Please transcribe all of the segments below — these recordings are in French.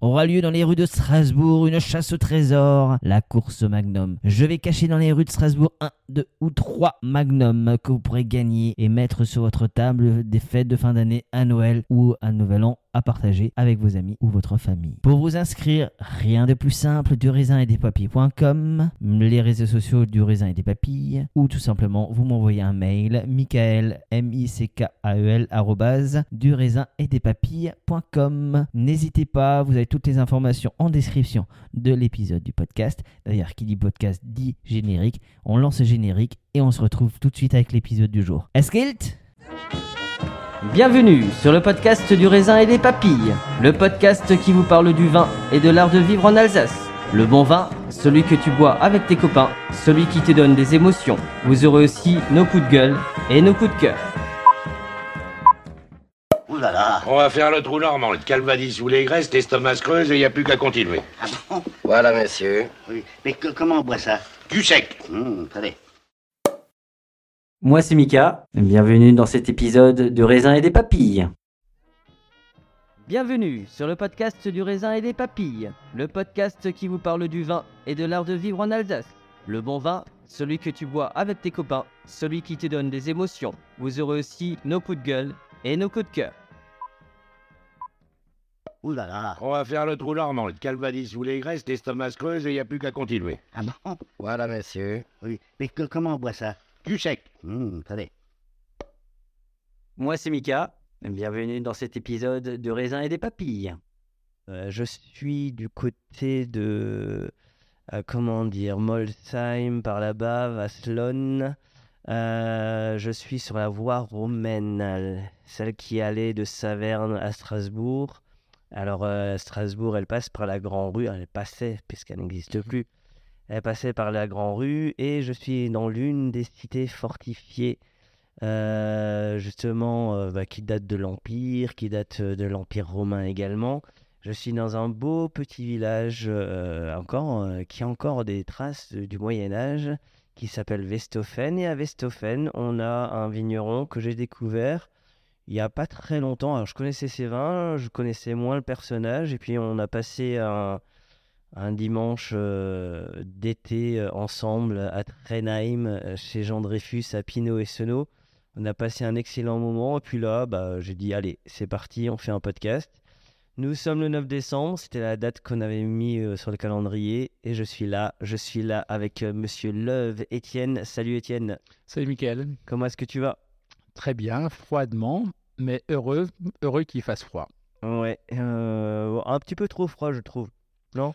aura lieu dans les rues de Strasbourg une chasse au trésor, la course au magnum. Je vais cacher dans les rues de Strasbourg un, deux ou trois magnums que vous pourrez gagner et mettre sur votre table des fêtes de fin d'année à Noël ou à Nouvel An à partager avec vos amis ou votre famille. Pour vous inscrire, rien de plus simple, du raisin et des papilles.com, les réseaux sociaux du raisin et des papilles, ou tout simplement vous m'envoyez un mail, michael, m i c k a e l du raisin et des papilles.com. N'hésitez pas, vous avez toutes les informations en description de l'épisode du podcast. D'ailleurs, qui dit podcast dit générique. On lance le générique et on se retrouve tout de suite avec l'épisode du jour. Eskilt Bienvenue sur le podcast du raisin et des papilles, le podcast qui vous parle du vin et de l'art de vivre en Alsace. Le bon vin, celui que tu bois avec tes copains, celui qui te donne des émotions. Vous aurez aussi nos coups de gueule et nos coups de cœur. Ouh là là. On va faire le trou normand, le calvadis ou les graisses, l'estomac se creuse et il n'y a plus qu'à continuer. Ah bon? Voilà, monsieur. Oui. Mais que- comment on boit ça? Du sec. Hum, Attendez. Moi c'est Mika, bienvenue dans cet épisode de Raisin et des Papilles. Bienvenue sur le podcast du raisin et des papilles, le podcast qui vous parle du vin et de l'art de vivre en Alsace. Le bon vin, celui que tu bois avec tes copains, celui qui te donne des émotions. Vous aurez aussi nos coups de gueule et nos coups de cœur. Ouh là là. On va faire le trou normand, le calvadis ou les graisses, l'estomac se creuse et il n'y a plus qu'à continuer. Ah bon? Voilà, monsieur. Oui. Mais que- comment on boit ça? Du sec. Hum, Attendez. Moi c'est Mika, bienvenue dans cet épisode de Raisin et des Papilles. Euh, je suis du côté de, euh, comment dire, Molsheim par là-bas, Vaslon. Euh, je suis sur la voie romaine, celle qui allait de Saverne à Strasbourg. Alors, euh, Strasbourg, elle passe par la Grand Rue, elle passait, puisqu'elle n'existe plus. Elle passait par la Grand Rue et je suis dans l'une des cités fortifiées euh, justement, bah, qui date de l'Empire, qui date de l'Empire romain également. Je suis dans un beau petit village encore, qui a encore des traces du Moyen Âge, qui s'appelle Westhofen. Et à Westhofen, on a un vigneron que j'ai découvert il n'y a pas très longtemps. Alors, je connaissais ses vins, je connaissais moins le personnage, et puis on a passé un, un dimanche euh, d'été euh, ensemble à Trenheim, euh, chez Jean Dreyfus, à Pinot et Senot. On a passé un excellent moment, et puis là, bah, j'ai dit, allez, c'est parti, on fait un podcast. Nous sommes le 9 décembre, c'était la date qu'on avait mis euh, sur le calendrier, et je suis là, je suis là avec euh, Monsieur Love, Étienne. Salut Étienne, Salut Mickaël. comment est-ce que tu vas? Très bien, froidement, mais heureux, heureux qu'il fasse froid. Ouais, euh, un petit peu trop froid, je trouve. Non?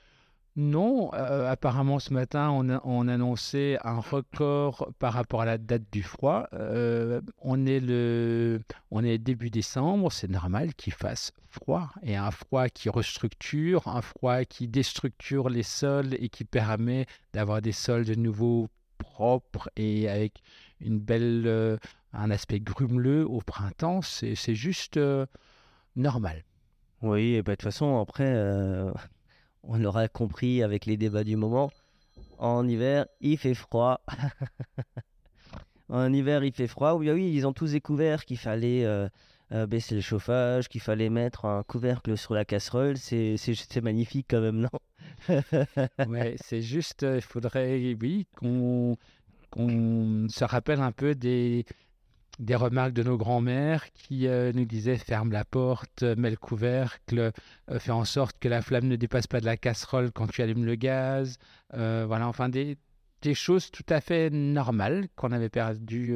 Non, euh, apparemment ce matin, on, a- on annonçait un record par rapport à la date du froid. Euh, on, est le, on est début décembre, c'est normal qu'il fasse froid. Et un froid qui restructure, un froid qui déstructure les sols et qui permet d'avoir des sols de nouveau propres et avec une belle, euh, un aspect grumeleux au printemps, c'est juste normal. Oui, et bah, de toute façon, après, on l'aura compris avec les débats du moment. En hiver, il fait froid. en hiver, il fait froid. Oui, oui, ils ont tous découvert qu'il fallait euh, euh, baisser le chauffage, qu'il fallait mettre un couvercle sur la casserole. C'est magnifique quand même, non? Ouais, c'est juste, euh, il faudrait, oui, qu'on se rappelle un peu des, des remarques de nos grands-mères qui euh, nous disaient ferme la porte, mets le couvercle, euh, fais en sorte que la flamme ne dépasse pas de la casserole quand tu allumes le gaz. Euh, voilà, enfin des, des choses tout à fait normales qu'on avait perdu.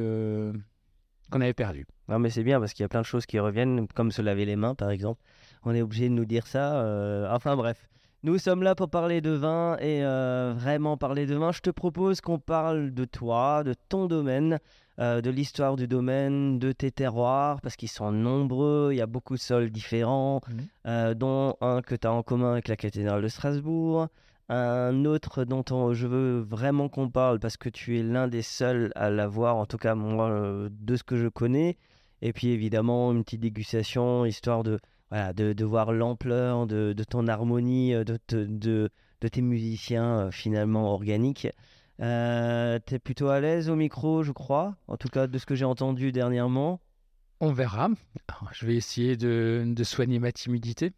qu'on avait perdu. Non mais c'est bien parce qu'il y a plein de choses qui reviennent, comme se laver les mains par exemple. On est obligé de nous dire ça. enfin bref. Nous sommes là pour parler de vin et vraiment parler de vin. Je te propose qu'on parle de toi, de ton domaine, euh, de l'histoire du domaine, de tes terroirs, parce qu'ils sont nombreux, il y a beaucoup de sols différents, Mhm. euh, dont un que tu as en commun avec la cathédrale de Strasbourg, un autre dont on- je veux vraiment qu'on parle, parce que tu es l'un des seuls à l'avoir, en tout cas moi, euh, de ce que je connais, et puis évidemment une petite dégustation, histoire de, voilà, de, de voir l'ampleur de, de ton harmonie, de, de, de tes musiciens finalement organiques. Euh, T'es plutôt à l'aise au micro, je crois. En tout cas, de ce que j'ai entendu dernièrement. On verra. Alors, je vais essayer de, de soigner ma timidité.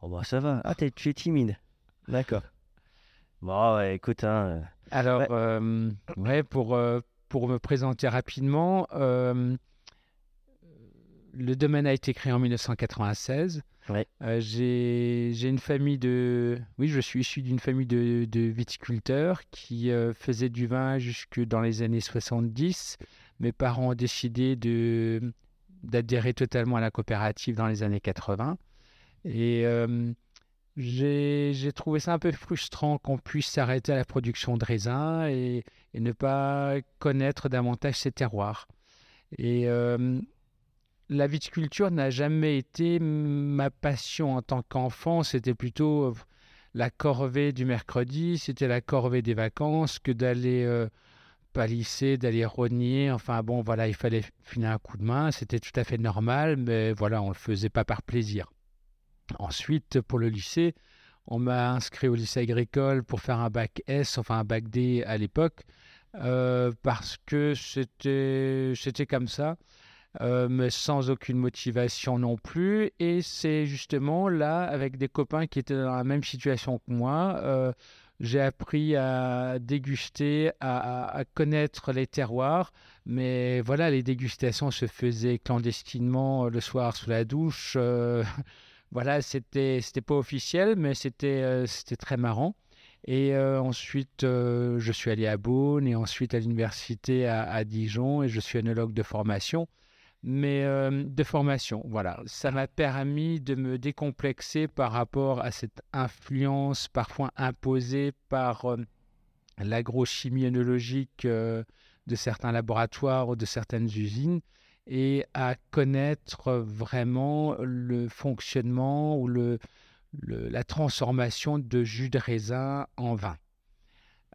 Oh bah ça va. Ah, t'es- tu es timide. D'accord. Bon, ouais, écoute, hein, Alors, Ouais. euh, ouais, pour, euh, pour me présenter rapidement, euh, le domaine a été créé en 1996. Euh, j'ai une famille de... Oui, je suis issu d'une famille de, viticulteurs qui euh, faisaient du vin jusque dans les années 70. Mes parents ont décidé d'adhérer totalement à la coopérative dans les années 80. Et euh, j'ai j'ai trouvé ça un peu frustrant qu'on puisse s'arrêter à la production de raisins et, et ne pas connaître davantage ces terroirs. Et euh, la viticulture n'a jamais été ma passion en tant qu'enfant, c'était plutôt euh, la corvée du mercredi, c'était la corvée des vacances que d'aller euh, palisser, d'aller rogner. Enfin bon, voilà, il fallait filer un coup de main, c'était tout à fait normal, mais voilà, on ne le faisait pas par plaisir. Ensuite, pour le lycée, on m'a inscrit au lycée agricole pour faire un bac S, enfin un bac D à l'époque, euh, parce que c'était comme ça, mais sans aucune motivation non plus. Et c'est justement là, avec des copains qui étaient dans la même situation que moi, euh, j'ai appris à déguster, à, connaître les terroirs. Mais voilà, les dégustations se faisaient clandestinement euh, le soir sous la douche. euh, voilà, c'était c'était pas officiel, mais c'était euh, c'était très marrant. Et euh, ensuite, euh, je suis allé à Beaune et ensuite à l'université à, à Dijon et je suis œnologue de formation. Mais euh, de formation, voilà, ça m'a permis de me décomplexer par rapport à cette influence parfois imposée par euh, l'agrochimie œnologique euh, de certains laboratoires ou de certaines usines et à connaître vraiment le fonctionnement ou le, la transformation de jus de raisin en vin.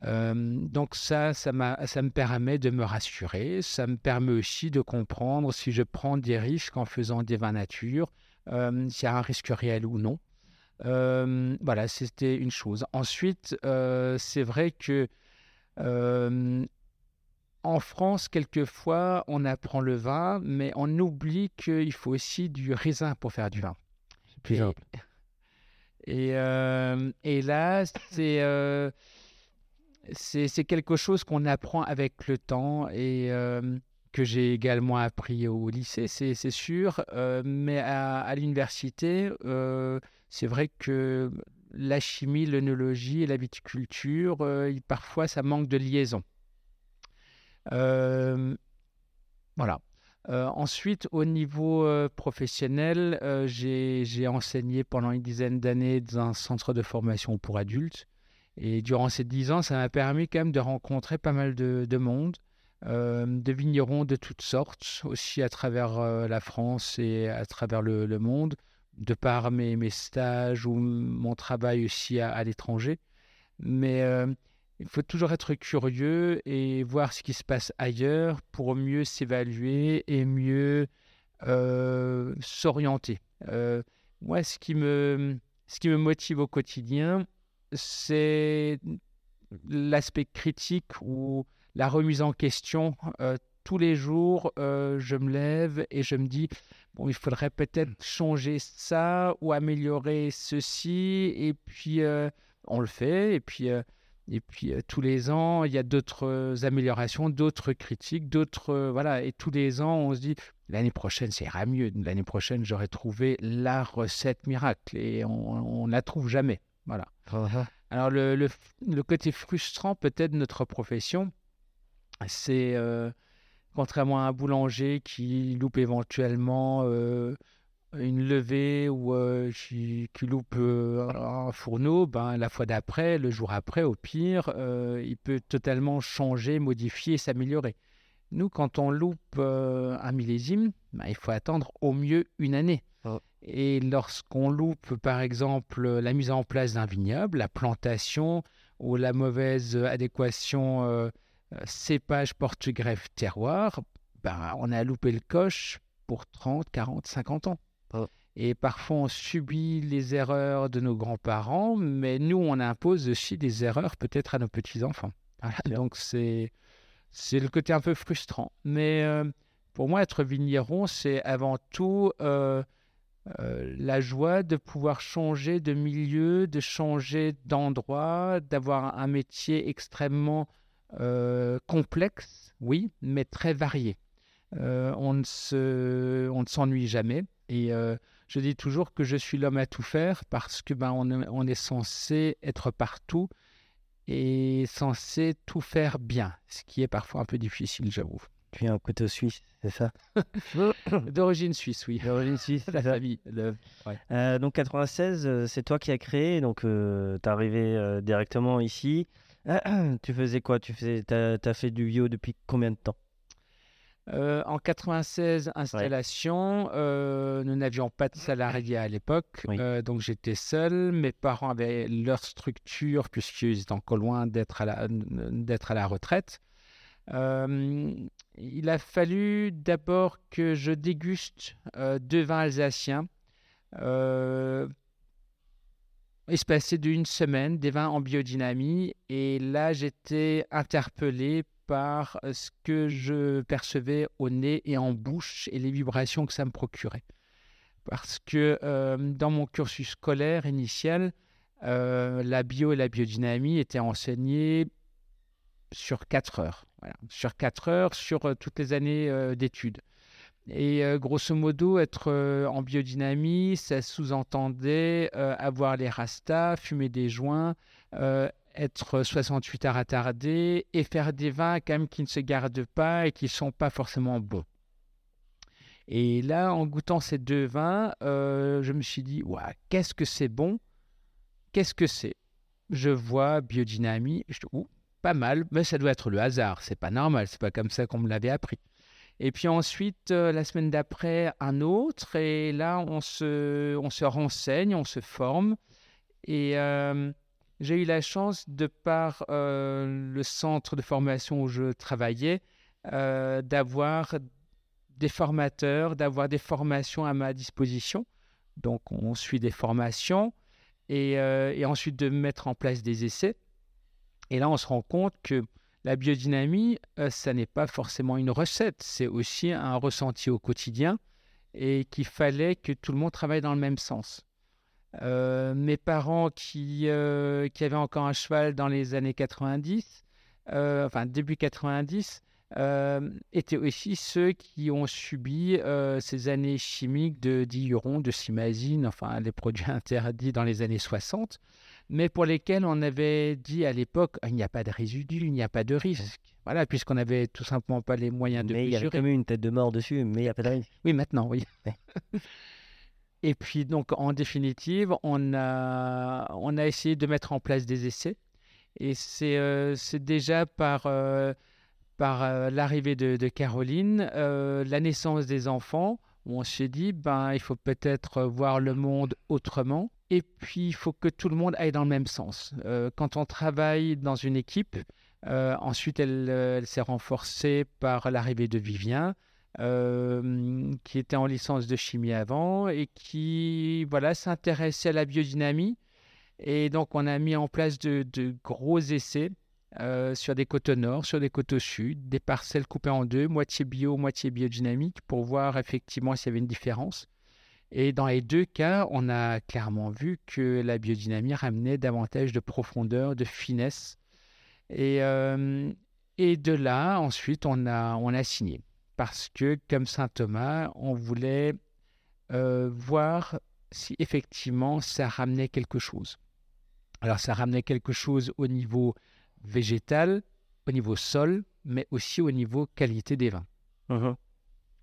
Euh, donc ça, ça, me permet de me rassurer, ça me permet aussi de comprendre si je prends des risques en faisant des vins nature, euh, s'il y a un risque réel ou non. Euh, voilà, c'était une chose. Ensuite, c'est vrai que en France, quelquefois, on apprend le vin, mais on oublie qu'il faut aussi du raisin pour faire du vin. C'est plus Et- simple. Et, et là, c'est c'est quelque chose qu'on apprend avec le temps et euh, que j'ai également appris au lycée, c'est sûr. Euh, mais à, l'université, euh, c'est vrai que la chimie, l'œnologie et la viticulture, parfois, ça manque de liaison. Voilà. Ensuite, au niveau professionnel, j'ai enseigné pendant une dizaine d'années dans un centre de formation pour adultes. Et durant ces dix ans, ça m'a permis quand même de rencontrer pas mal de, de monde, euh, de vignerons de toutes sortes, aussi à travers euh, la France et à travers le, monde, de par mes, stages ou mon travail aussi à, l'étranger. Mais euh, il faut toujours être curieux et voir ce qui se passe ailleurs pour mieux s'évaluer et mieux s'orienter. Moi, ce qui, me, ce qui me motive au quotidien, c'est l'aspect critique ou la remise en question. Euh, tous les jours, euh, je me lève et je me dis, bon, il faudrait peut-être changer ça ou améliorer ceci. Et puis, euh, on le fait. Et puis, Et puis tous les ans, il y a d'autres améliorations, d'autres critiques, d'autres voilà. Et tous les ans, on se dit l'année prochaine, ça ira mieux. L'année prochaine, j'aurai trouvé la recette miracle et on ne la trouve jamais. Voilà. Alors le, le, le côté frustrant peut-être de notre profession, c'est euh, contrairement à un boulanger qui loupe éventuellement euh, une levée ou euh, qui, qui loupe un fourneau, ben, la fois d'après, le jour après, au pire, il peut totalement changer, modifier, s'améliorer. Nous, quand on loupe un millésime, ben, il faut attendre au mieux une année. Et lorsqu'on loupe, par exemple, la mise en place d'un vignoble, la plantation ou la mauvaise adéquation euh, cépage, porte-greffe, terroir, ben, on a loupé le coche pour 30, 40, 50 ans. Oh. Et parfois, on subit les erreurs de nos grands-parents, mais nous, on impose aussi des erreurs peut-être à nos petits-enfants. Voilà, donc, c'est, c'est le côté un peu frustrant. Mais euh, pour moi, être vigneron, c'est avant tout euh, euh, la joie de pouvoir changer de milieu, de changer d'endroit, d'avoir un métier extrêmement euh, complexe, oui, mais très varié. Euh, on ne se, on ne s'ennuie jamais. Et je dis toujours que je suis l'homme à tout faire parce que ben, on est censé être partout et censé tout faire bien, ce qui est parfois un peu difficile, j'avoue. Tu es un couteau suisse, c'est ça? D'origine suisse, oui. D'origine suisse, La famille. le- ouais. Euh, donc 96, euh, c'est toi qui as créé, donc tu es arrivé euh, directement ici. tu faisais quoi? Tu faisais, t'as, t'as fait du bio depuis combien de temps? Euh, en 96, installation. euh, nous n'avions pas de salariés à l'époque, Oui. euh, donc j'étais seul. Mes parents avaient leur structure puisqu'ils étaient encore loin d'être à la, à la retraite. Euh, il a fallu d'abord que je déguste euh, deux vins alsaciens. Euh, espacés d'une semaine, des vins en biodynamie. Et là, j'étais interpellé par euh, ce que je percevais au nez et en bouche et les vibrations que ça me procurait. Parce que dans mon cursus scolaire initial, la bio et la biodynamie étaient enseignées sur quatre heures. Voilà. Sur quatre heures, sur toutes les années euh, d'études. Et euh, grosso modo, être euh, en biodynamie, ça sous-entendait avoir les rastas, fumer des joints, être 68 heures attardé et faire des vins quand même qui ne se gardent pas et qui ne sont pas forcément bons. Et là, en goûtant ces deux vins, je me suis dit, Ouah, qu'est-ce que c'est bon? Qu'est-ce que c'est? Je vois biodynamie, pas mal, mais ça doit être le hasard, c'est pas normal, c'est pas comme ça qu'on me l'avait appris. Et puis ensuite, euh, la semaine d'après, un autre, et là, on se, on se renseigne, on se forme. Et euh, j'ai eu la chance, de par euh, le centre de formation où je travaillais, d'avoir des formateurs, d'avoir des formations à ma disposition. Donc, on suit des formations et ensuite de mettre en place des essais. Et là, on se rend compte que la biodynamie, euh, ça n'est pas forcément une recette, c'est aussi un ressenti au quotidien et qu'il fallait que tout le monde travaille dans le même sens. Euh, mes parents qui, euh, qui avaient encore un cheval dans les années 90, euh, enfin début 90, euh, étaient aussi ceux qui ont subi ces années chimiques de diuron, de simazine, enfin les produits interdits dans les années 60, mais pour lesquels on avait dit à l'époque il n'y a pas de résidus, il n'y a pas de risque. Voilà, puisqu'on n'avait tout simplement pas les moyens de Mais il y avait quand même une tête de mort dessus, mais il n'y a pas de risque. Oui, maintenant, oui. Et puis, donc, en définitive, on a, on a essayé de mettre en place des essais. Et c'est euh, déjà par, euh, par euh, l'arrivée de, de Caroline, euh, la naissance des enfants, où on s'est dit, ben, il faut peut-être voir le monde autrement. Et puis, il faut que tout le monde aille dans le même sens. Euh, quand on travaille dans une équipe, euh, ensuite, elle, euh, elle s'est renforcée par l'arrivée de Vivien, qui était en licence de chimie avant et qui voilà, s'intéressait à la biodynamie. Et donc, on a mis en place de, de gros essais sur des coteaux nord, sur des coteaux sud, des parcelles coupées en deux, moitié bio, moitié biodynamique, pour voir effectivement s'il y avait une différence. Et dans les deux cas, on a clairement vu que la biodynamie ramenait davantage de profondeur, de finesse Et, euh, de là, ensuite, on a, signé. Parce que, comme Saint Thomas, on voulait euh, voir si effectivement ça ramenait quelque chose. Alors, ça ramenait quelque chose au niveau végétal, au niveau sol, mais aussi au niveau qualité des vins. Mhm.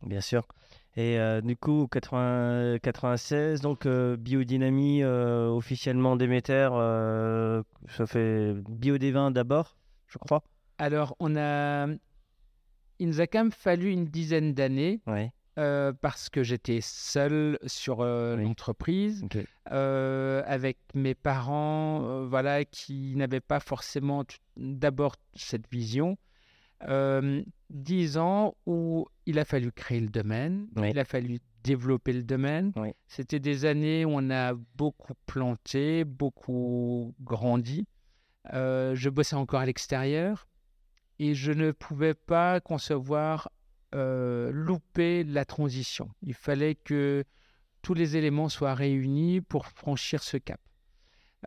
Bien sûr. Et euh, du coup, 80 96, donc euh, biodynamie euh, officiellement Déméter, ça fait bio des vins d'abord, je crois. Alors, on a. Il nous a quand même fallu une dizaine d'années Ouais. parce que j'étais seul sur Oui. l'entreprise, avec mes parents, voilà, qui n'avaient pas forcément d'abord cette vision. Euh, Dix ans où il a fallu créer le domaine, Oui. il a fallu développer le domaine. Oui. C'était des années où on a beaucoup planté, beaucoup grandi. Euh, je bossais encore à l'extérieur et je ne pouvais pas concevoir euh, louper la transition. Il fallait que tous les éléments soient réunis pour franchir ce cap.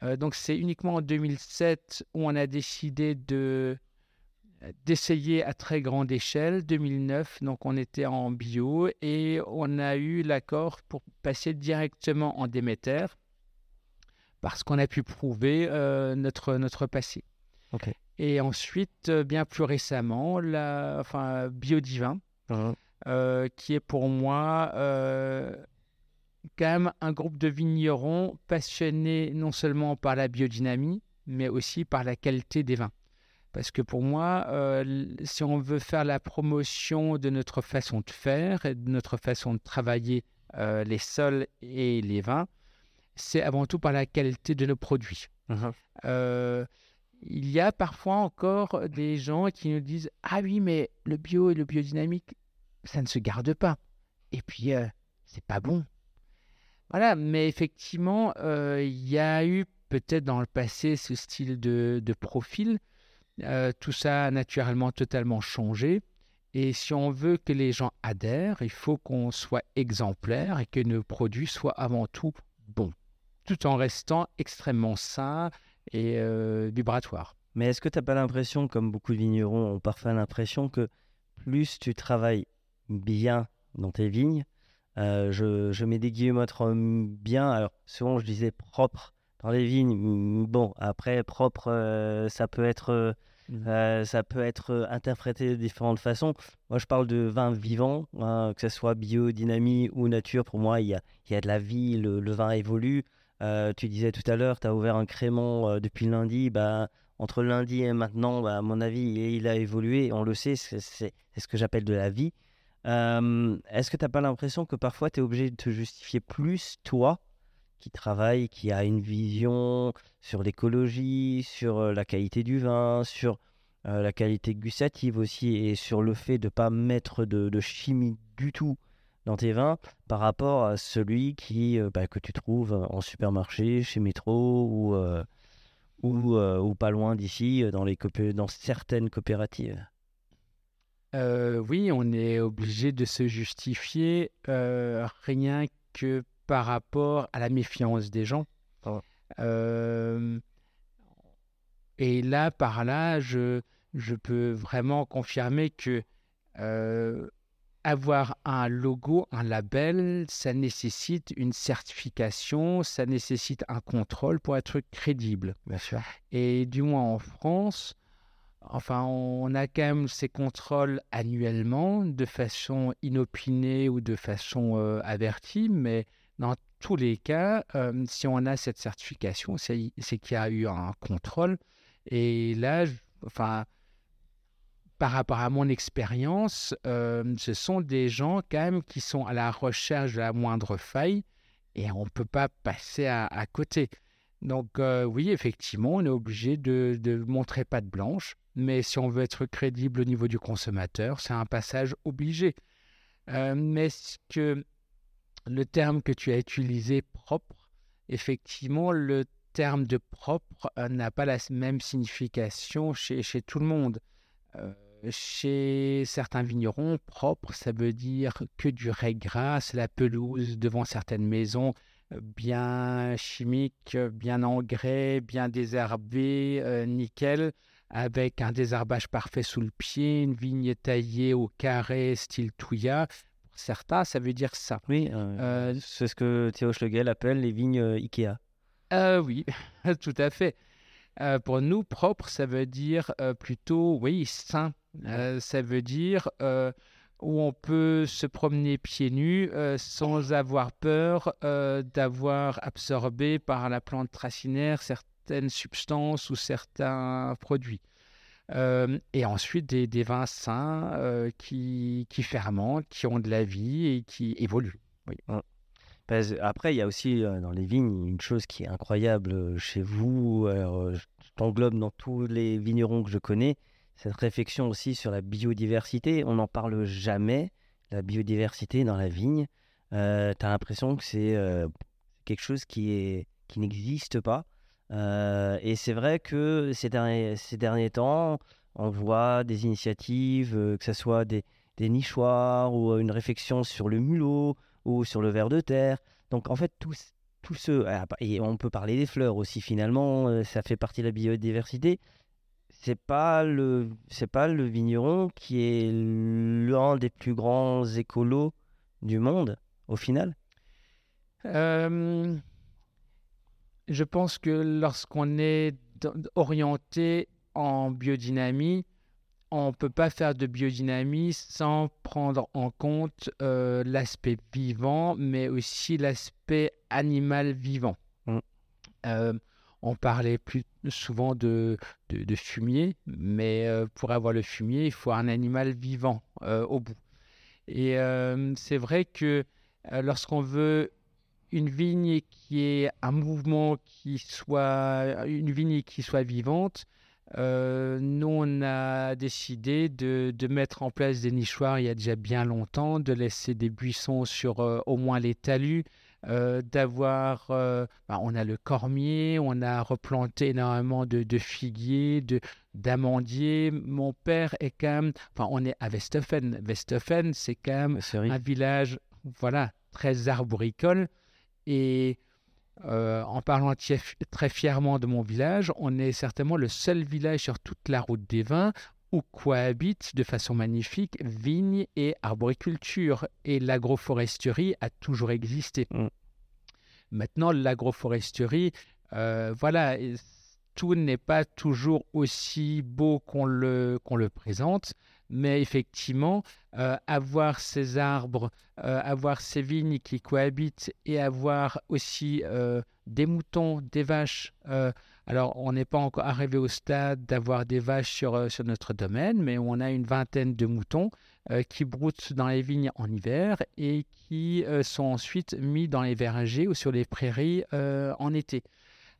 Euh, donc c'est uniquement en 2007 où on a décidé de d'essayer à très grande échelle. 2009, donc on était en bio et on a eu l'accord pour passer directement en Déméter parce qu'on a pu prouver euh, notre, notre passé. Et ensuite, euh, bien plus récemment, la, enfin, Biodivin, Mhm. euh, qui est pour moi euh, quand même un groupe de vignerons passionnés non seulement par la biodynamie, mais aussi par la qualité des vins. Parce que pour moi, euh, si on veut faire la promotion de notre façon de faire et de notre façon de travailler euh, les sols et les vins, c'est avant tout par la qualité de nos produits. Mhm. Euh, il y a parfois encore des gens qui nous disent Ah oui, mais le bio et le biodynamique, ça ne se garde pas. Et puis, c'est pas bon. Voilà, mais effectivement, il y a eu peut-être dans le passé ce style de, de profil. Euh, tout ça a naturellement totalement changé. Et si on veut que les gens adhèrent, il faut qu'on soit exemplaire et que nos produits soient avant tout bons, tout en restant extrêmement sains et euh, vibratoires. Mais est-ce que tu n'as pas l'impression, comme beaucoup de vignerons ont parfois l'impression, que plus tu travailles bien dans tes vignes, euh, je, je mets des guillemets bien, alors souvent je disais propre dans les vignes, bon, après propre, euh, ça peut être... euh, Mhm. euh, ça peut être euh, interprété de différentes façons. Moi, je parle de vin vivant, hein, que ce soit biodynamie ou nature. Pour moi, il y a, il y a de la vie, le, le vin évolue. Euh, tu disais tout à l'heure, tu as ouvert un crément euh, depuis lundi. Bah, entre lundi et maintenant, bah, à mon avis, il, il a évolué. On le sait, c'est ce que j'appelle de la vie. Euh, Est-ce que tu n'as pas l'impression que parfois, tu es obligé de te justifier plus, toi, qui travaille, qui a une vision sur l'écologie, sur la qualité du vin, sur la qualité gustative aussi, et sur le fait de ne pas mettre de, chimie du tout dans tes vins par rapport à celui qui, bah, que tu trouves en supermarché, chez Métro ou, ou, pas loin d'ici, dans, dans certaines coopératives? Oui, on est obligé de se justifier rien que par rapport à la méfiance des gens. Euh, et là, par là, je, je peux vraiment confirmer que euh, avoir un logo, un label, ça nécessite une certification, ça nécessite un contrôle pour être crédible. Bien sûr. Et du moins en France, enfin, on a quand même ces contrôles annuellement de façon inopinée ou de façon euh, avertie, mais dans tous les cas, euh, si on a cette certification, c'est qu'il y a eu un contrôle. Et là, enfin, par rapport à mon expérience, euh, ce sont des gens quand même qui sont à la recherche de la moindre faille et on ne peut pas passer à, côté. Donc euh, oui, effectivement, on est obligé de, montrer patte blanche, mais si on veut être crédible au niveau du consommateur, c'est un passage obligé. Mais ce que le terme que tu as utilisé, propre, effectivement, le terme de propre euh, n'a pas la même signification chez, tout le monde. Euh, chez certains vignerons, propre, ça veut dire que du raie grasse, la pelouse devant certaines maisons euh, bien chimique, bien engrais, bien désherbé, nickel. avec un désherbage parfait sous le pied, une vigne taillée au carré, style Touya. Certains, ça veut dire ça. Oui, euh, Euh, c'est ce que Théo Schlegel appelle les vignes euh, Ikea. Euh, oui, tout à fait. Euh, pour nous, propre, ça veut dire euh, plutôt, oui, sain. Euh, ça veut dire euh, où on peut se promener pieds nus euh, sans avoir peur euh, d'avoir absorbé par la plante racinaire certaines substances ou certains produits. Et ensuite, des, vins sains qui, qui fermentent, qui ont de la vie et qui évoluent. Parce- après, il y a aussi dans les vignes une chose qui est incroyable chez vous. alors, je t'englobe dans tous les vignerons que je connais. Cette réflexion aussi sur la biodiversité. On n'en parle jamais, la biodiversité dans la vigne. Euh, tu as l'impression que c'est quelque chose qui n'existe pas. Euh, et c'est vrai que ces derniers, ces derniers temps, on voit des initiatives, euh, que ce soit des, nichoirs ou euh, une réflexion sur le mulot ou sur le ver de terre. Donc en fait, tout, tout ce... ah, bah, Et on peut parler des fleurs aussi finalement, ça fait partie de la biodiversité. C'est pas le, c'est pas le vigneron qui est l'un des plus grands écolos du monde au final? Je pense que lorsqu'on est orienté en biodynamie, on ne peut pas faire de biodynamie sans prendre en compte euh, l'aspect vivant, mais aussi l'aspect animal vivant. Mm. Euh, on parlait plus souvent de, de, de fumier, mais euh, pour avoir le fumier, il faut un animal vivant au bout. Et c'est vrai que lorsqu'on veut une vigne qui est un mouvement qui soit une vigne qui soit vivante, euh, nous on a décidé de, de mettre en place des nichoirs il y a déjà bien longtemps, de laisser des buissons sur euh, au moins les talus, euh, d'avoir, bah, on a le cormier, on a replanté énormément de, de figuiers, de d'amandiers. Mon père est quand même, enfin on est à Westhofen. Westhofen c'est quand même un village voilà, très arboricole. Et euh, en parlant très fièrement de mon village, on est certainement le seul village sur toute la route des vins où cohabitent de façon magnifique vigne et arboriculture. Et l'agroforesterie a toujours existé. Mm. Maintenant, l'agroforesterie, euh, voilà, tout n'est pas toujours aussi beau qu'on le, qu'on le présente, mais effectivement, euh, avoir ces arbres, euh, avoir ces vignes qui cohabitent et avoir aussi euh, des moutons, des vaches. alors, on n'est pas encore arrivé au stade d'avoir des vaches sur, sur notre domaine, mais on a une vingtaine de moutons qui broutent dans les vignes en hiver et qui sont ensuite mis dans les vergers ou sur les prairies en été.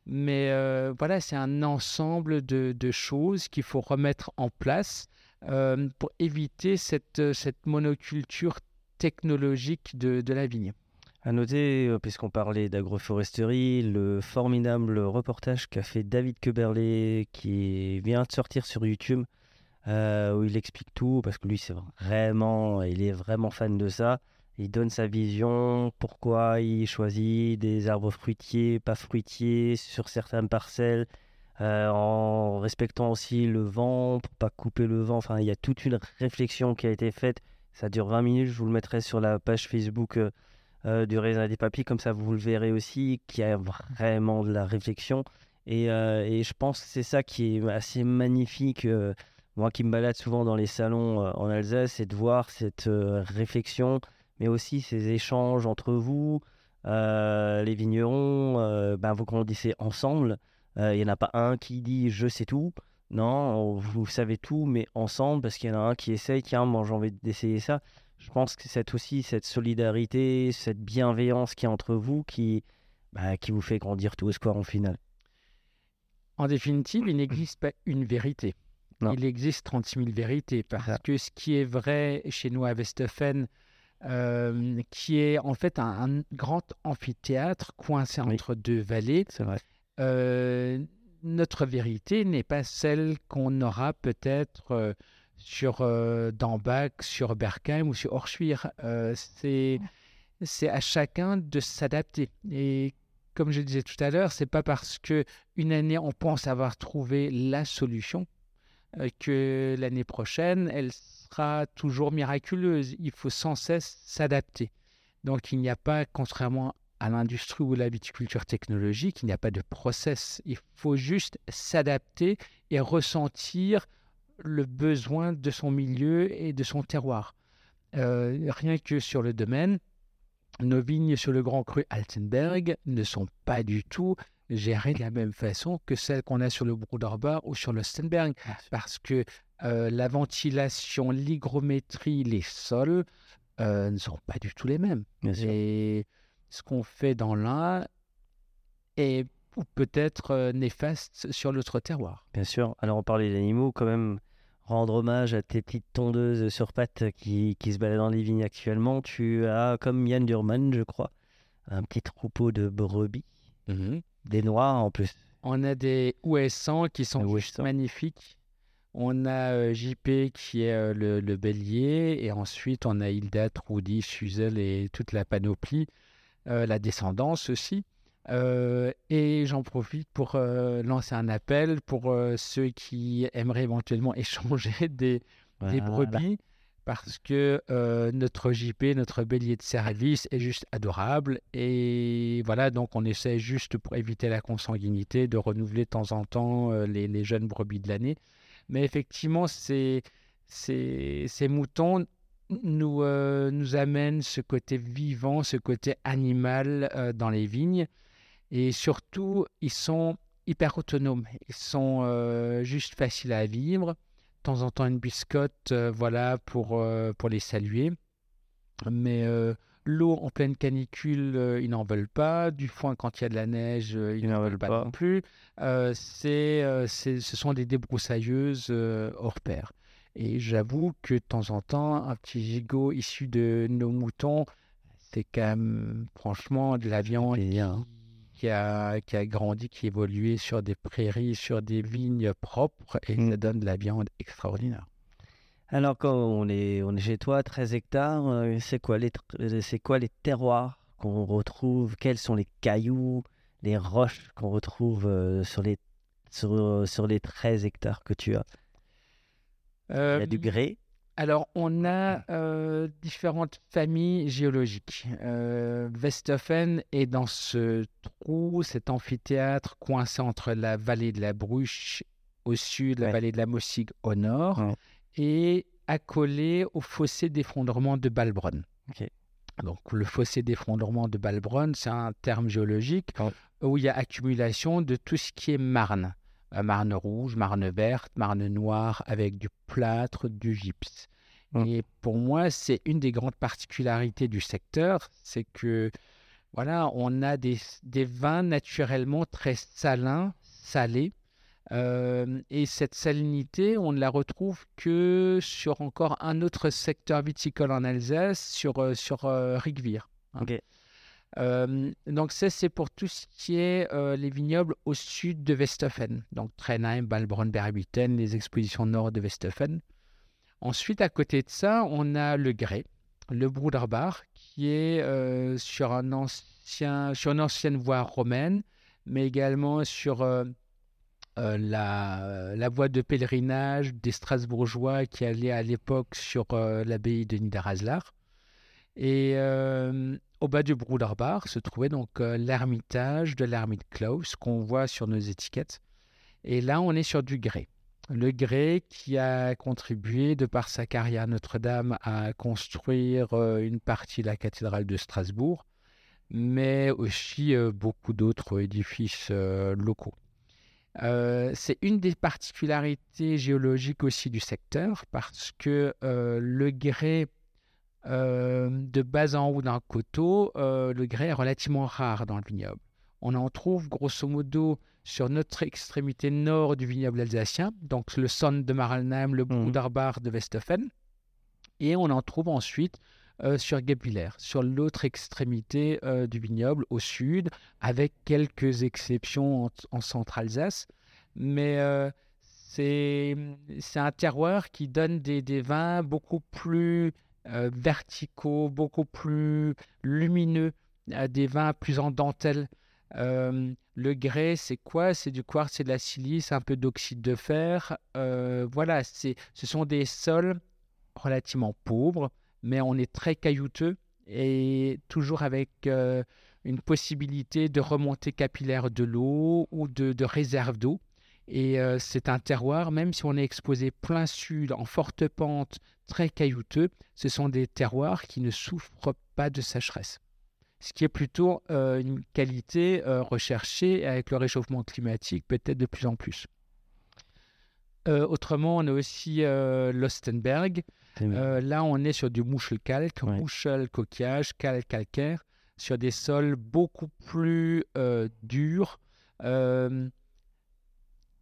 Mais voilà, c'est un ensemble de, de choses qu'il faut remettre en place euh, pour éviter cette, euh, cette monoculture technologique de, de la vigne. À noter, euh, puisqu'on parlait d'agroforesterie, le formidable reportage qu'a fait David Keberlé, qui vient de sortir sur YouTube, où il explique tout, parce que lui, c'est vraiment, il est vraiment fan de ça. Il donne sa vision, pourquoi il choisit des arbres fruitiers, pas fruitiers, sur certaines parcelles, euh, en respectant aussi le vent, pour pas couper le vent. Enfin, il y a toute une réflexion qui a été faite. Ça dure 20 minutes, je vous le mettrai sur la page Facebook. euh, euh, du raisin des papilles, comme ça vous le verrez aussi, qu'il y a vraiment de la réflexion. Et, et je pense que c'est ça qui est assez magnifique. moi qui me balade souvent dans les salons en Alsace, c'est de voir cette réflexion, mais aussi ces échanges entre vous, les vignerons, ben, vous grandissez ensemble. Euh, Il n'y en a pas un qui dit je sais tout. Non, vous savez tout, mais ensemble, parce qu'il y en a un qui essaye, tiens, moi j'ai envie d'essayer ça je pense que c'est aussi cette solidarité, cette bienveillance qui est entre vous qui, bah, qui vous fait grandir tout au square en finale. En définitive, il n'existe pas une vérité. Non. Il existe 36 000 vérités parce que ce qui est vrai chez nous à Westhofen, euh, qui est en fait un, un grand amphithéâtre coincé Oui. entre deux vallées, C'est vrai. Euh, notre vérité n'est pas celle qu'on aura peut-être euh, sur euh, Dambach, sur Berkheim ou sur Orschwir. Euh, c'est c'est à chacun de s'adapter. Et comme je disais tout à l'heure, c'est pas parce que une année on pense avoir trouvé la solution euh, que l'année prochaine, elle sera toujours miraculeuse. Il faut sans cesse s'adapter. Donc il n'y a pas, contrairement à l'industrie ou la viticulture technologique, il n'y a pas de process. Il faut juste s'adapter et ressentir le besoin de son milieu et de son terroir. Euh, rien que sur le domaine, nos vignes sur le Grand Cru Altenberg ne sont pas du tout gérées de la même façon que celles qu'on a sur le Bruderbar ou sur le Stenberg, parce que euh, la ventilation, l'hygrométrie, les sols euh, ne sont pas du tout les mêmes. Bien sûr. Et ce qu'on fait dans l'un est ou peut-être euh, néfaste sur l'autre terroir. Bien sûr. Alors, on parlait d'animaux, quand même, rendre hommage à tes petites tondeuses sur pattes qui, qui se baladent dans les vignes actuellement. Tu as, comme Yann Durman, je crois, un petit troupeau de brebis, des noirs en plus. On a des ouessants qui sont juste magnifiques. On a euh, JP qui est euh, le, le bélier et ensuite on a Hilda, Trudy, Suzel et toute la panoplie, la descendance aussi. Euh, et j'en profite pour euh, lancer un appel pour euh, ceux qui aimeraient éventuellement échanger des, des Voilà. brebis parce que euh, notre JP, notre bélier de service est juste adorable et voilà donc on essaie juste pour éviter la consanguinité de renouveler de temps en temps euh, les, les jeunes brebis de l'année. Mais effectivement, ces moutons nous, euh, nous amènent ce côté vivant, ce côté animal euh, dans les vignes et surtout ils sont hyper autonomes, ils sont euh, juste faciles à vivre de temps en temps une biscotte, voilà, pour, pour les saluer. Mais l'eau en pleine canicule, ils n'en veulent pas. Du foin quand il y a de la neige, ils n'en veulent pas, pas. non plus. C'est, c'est- ce sont des débroussailleuses hors pair. Et j'avoue que de temps en temps, un petit gigot issu de nos moutons, c'est quand même franchement de la viande hein. qui a, qui a grandi, qui évoluait sur des prairies, sur des vignes propres, et ça donne de la viande extraordinaire. Alors, quand on est, on est chez toi, 13 hectares, euh, c'est quoi, les euh, c'est quoi les terroirs qu'on retrouve? Quels sont les cailloux, les roches qu'on retrouve euh, sur, les, sur, sur les 13 hectares que tu as? Il y a du Euh, grès, Alors, on a euh, différentes familles géologiques. Euh, Westhofen est dans ce trou, cet amphithéâtre coincé entre la vallée de la Bruche au sud, la Ouais. vallée de la Mossig au nord, Ouais. et accolé au fossé d'effondrement de Balbronn. Donc, le fossé d'effondrement de Balbronn, c'est un terme géologique Ouais. où il y a accumulation de tout ce qui est marne. Euh, marne rouge, marne verte, marne noire, avec du plâtre, du gypse. Mm. Et pour moi, c'est une des grandes particularités du secteur, c'est que voilà, on a des, des vins naturellement très salins, salés. Euh, et cette salinité, on ne la retrouve que sur encore un autre secteur viticole en Alsace, sur, euh, sur euh, Rigvir. hein. Donc ça, c'est pour tout ce qui est les vignobles au sud de Westhofen. Donc Trenheim, Balbronn, Berbieten, les expositions nord de Westhofen. Ensuite, à côté de ça, on a le Grès, le Bruderbar, qui est sur, un ancien, sur une ancienne voie romaine, mais également sur la, voie de pèlerinage des Strasbourgeois qui allait à l'époque sur l'abbaye de Niederaslar. Et au bas du Bruderbar se trouvait donc euh, l'ermitage de l'ermite Klaus qu'on voit sur nos étiquettes. Et là, on est sur du grès. Le grès qui a contribué, de par sa carrière à Notre-Dame, à construire euh, une partie de la cathédrale de Strasbourg, mais aussi euh, beaucoup d'autres édifices locaux. C'est une des particularités géologiques aussi du secteur parce que le grès euh, de bas en haut d'un coteau, euh, le grès est relativement rare dans le vignoble. On en trouve grosso modo sur notre extrémité nord du vignoble alsacien, donc le Sonne de Maralnheim, le Bruderbar de Westhofen, et on en trouve ensuite euh, sur Guebwiller, sur l'autre extrémité du vignoble au sud, avec quelques exceptions en, en centre-Alsace. Mais c'est c'est un terroir qui donne des, des vins beaucoup plus euh, verticaux, beaucoup plus lumineux, des vins plus en dentelle. Euh, Le grès, c'est quoi? C'est du quartz, c'est de la silice, un peu d'oxyde de fer. Euh, voilà, ce sont des sols relativement pauvres, mais on est très caillouteux et toujours avec euh, une possibilité de remontée capillaire de l'eau ou de, de réserve d'eau. Et euh, c'est un terroir, même si on est exposé plein sud, en forte pente, très caillouteux, ce sont des terroirs qui ne souffrent pas de sécheresse. Ce qui est plutôt euh, une qualité euh, recherchée avec le réchauffement climatique, peut-être de plus en plus. Autrement, on a aussi l'Ostenberg. Là, on est sur du mouche-calque, Ouais. mouche-coquillage, calque calcaire, sur des sols beaucoup plus durs, euh,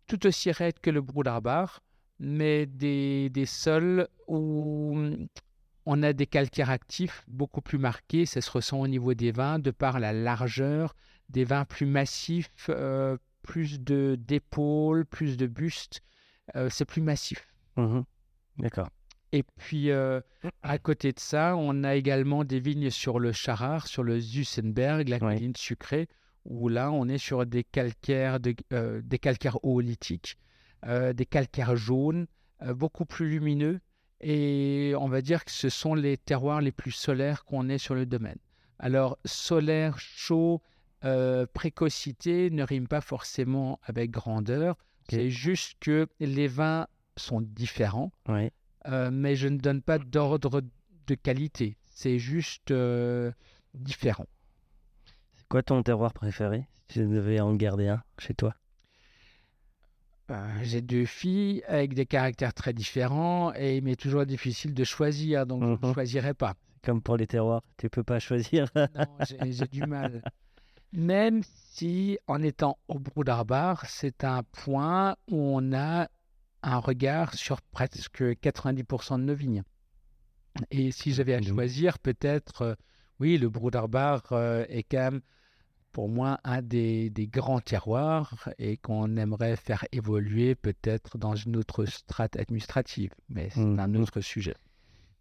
tout aussi raides que le Broudarbar, mais des, des sols où on a des calcaires actifs beaucoup plus marqués. Ça se ressent au niveau des vins, de par la largeur, des vins plus massifs, euh, plus de d'épaules, plus de bustes. Euh, c'est plus massif. Mhm. D'accord. Et puis, euh, à côté de ça, on a également des vignes sur le Charard, sur le Zussenberg, la Ouais. colline sucrée, où là, on est sur des calcaires, de- euh, des calcaires oolithiques, euh, des calcaires jaunes, euh, beaucoup plus lumineux. Et on va dire que ce sont les terroirs les plus solaires qu'on ait sur le domaine. Alors, solaire, chaud, précocité ne rime pas forcément avec grandeur. C'est juste que les vins sont différents. Mais je ne donne pas d'ordre de qualité. C'est juste différent. Quoi ton terroir préféré Si tu devais en garder un chez toi? Euh, J'ai deux filles avec des caractères très différents et il m'est toujours difficile de choisir, donc je Mhm. ne choisirai pas. Comme pour les terroirs, tu peux pas choisir. Non, j'ai du mal. Même si, en étant au Broudarbar, c'est un point où on a un regard sur presque 90% de nos vignes. Et si j'avais à choisir, peut-être, euh, oui, le Broudarbar euh, est quand même, pour moi, un des, des grands terroirs et qu'on aimerait faire évoluer peut-être dans une autre strate administrative. Mais c'est un Mhm. autre sujet.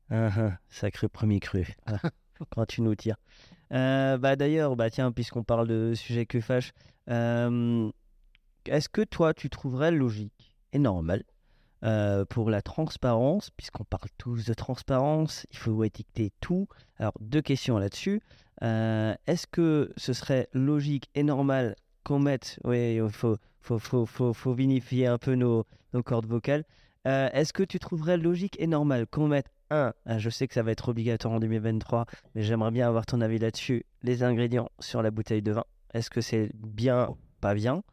Ah, sacré premier cru. Ah, quand tu nous tires. Euh, bah d'ailleurs, bah tiens, puisqu'on parle de sujet que fâche, euh, est-ce que toi tu trouverais logique et normal euh, pour la transparence, puisqu'on parle tous de transparence, il faut étiqueter tout. Alors deux questions là-dessus. Euh, est-ce que ce serait logique et normal qu'on mette, oui, il faut, faut, faut, faut, vinifier un peu nos, nos cordes vocales. Euh, Est-ce que tu trouverais logique et normal qu'on mette un, ah, je sais que ça va être obligatoire en 2023, mais j'aimerais bien avoir ton avis là-dessus, les ingrédients sur la bouteille de vin. Est-ce que c'est bien, pas bien?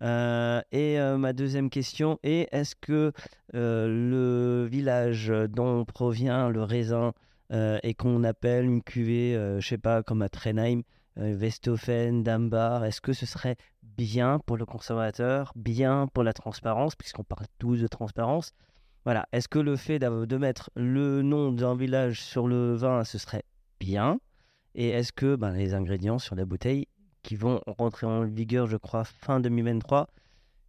Euh, Et ma deuxième question est, est-ce que le village dont provient le raisin et qu'on appelle une cuvée, euh, je sais pas, comme à Trenheim, euh, Westhofen, Dambar, est-ce que ce serait bien pour le consommateur, bien pour la transparence, puisqu'on parle tous de transparence? Voilà, est-ce que le fait de mettre le nom d'un village sur le vin, ce serait bien? Et est-ce que ben, les ingrédients sur la bouteille, qui vont rentrer en vigueur, je crois, fin 2023,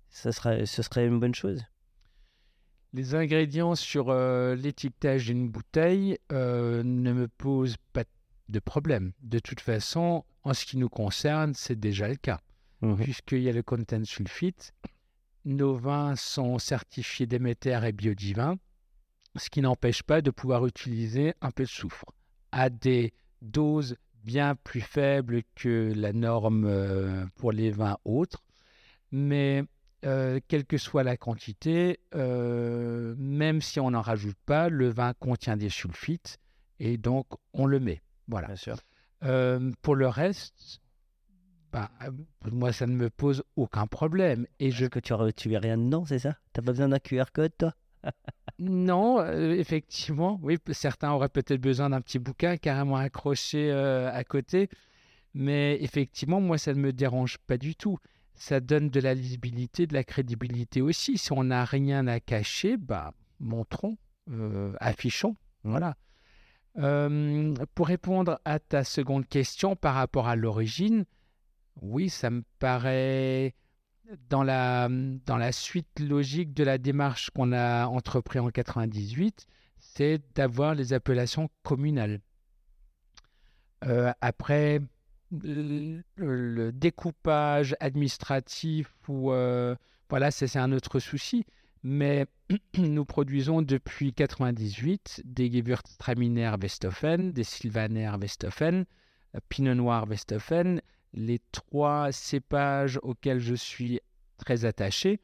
ce serait, ce serait une bonne chose? Les ingrédients sur euh, l'étiquetage d'une bouteille euh, ne me posent pas de problème. De toute façon, en ce qui nous concerne, c'est déjà le cas, Mhm. puisqu'il y a le content sulfite. Nos vins sont certifiés Déméter et Biodivin, ce qui n'empêche pas de pouvoir utiliser un peu de soufre à des doses bien plus faibles que la norme euh, pour les vins autres. Mais euh, quelle que soit la quantité, euh, même si on n'en rajoute pas, le vin contient des sulfites et donc on le met. Voilà. Bien sûr. Euh, pour le reste, euh, moi ça ne me pose aucun problème. Et je que tu, tu mets rien dedans, c'est ça? T'as pas besoin d'un QR code, toi? Non, effectivement, oui, certains auraient peut-être besoin d'un petit bouquin carrément accroché à côté, mais effectivement, moi, ça ne me dérange pas du tout. Ça donne de la lisibilité, de la crédibilité aussi. Si on n'a rien à cacher, bah, montrons, euh, affichons, voilà. Euh, pour répondre à ta seconde question par rapport à l'origine, oui, ça me paraît dans la, dans la suite logique de la démarche qu'on a entrepris en 98, c'est d'avoir les appellations communales. Euh, après, le, découpage administratif ou euh, voilà, c'est un autre souci. Mais nous produisons depuis 98 des Gewürztraminer Westhofen, des Sylvaner Westhofen, euh, Pinot Noir Westhofen, les trois cépages auxquels je suis très attaché.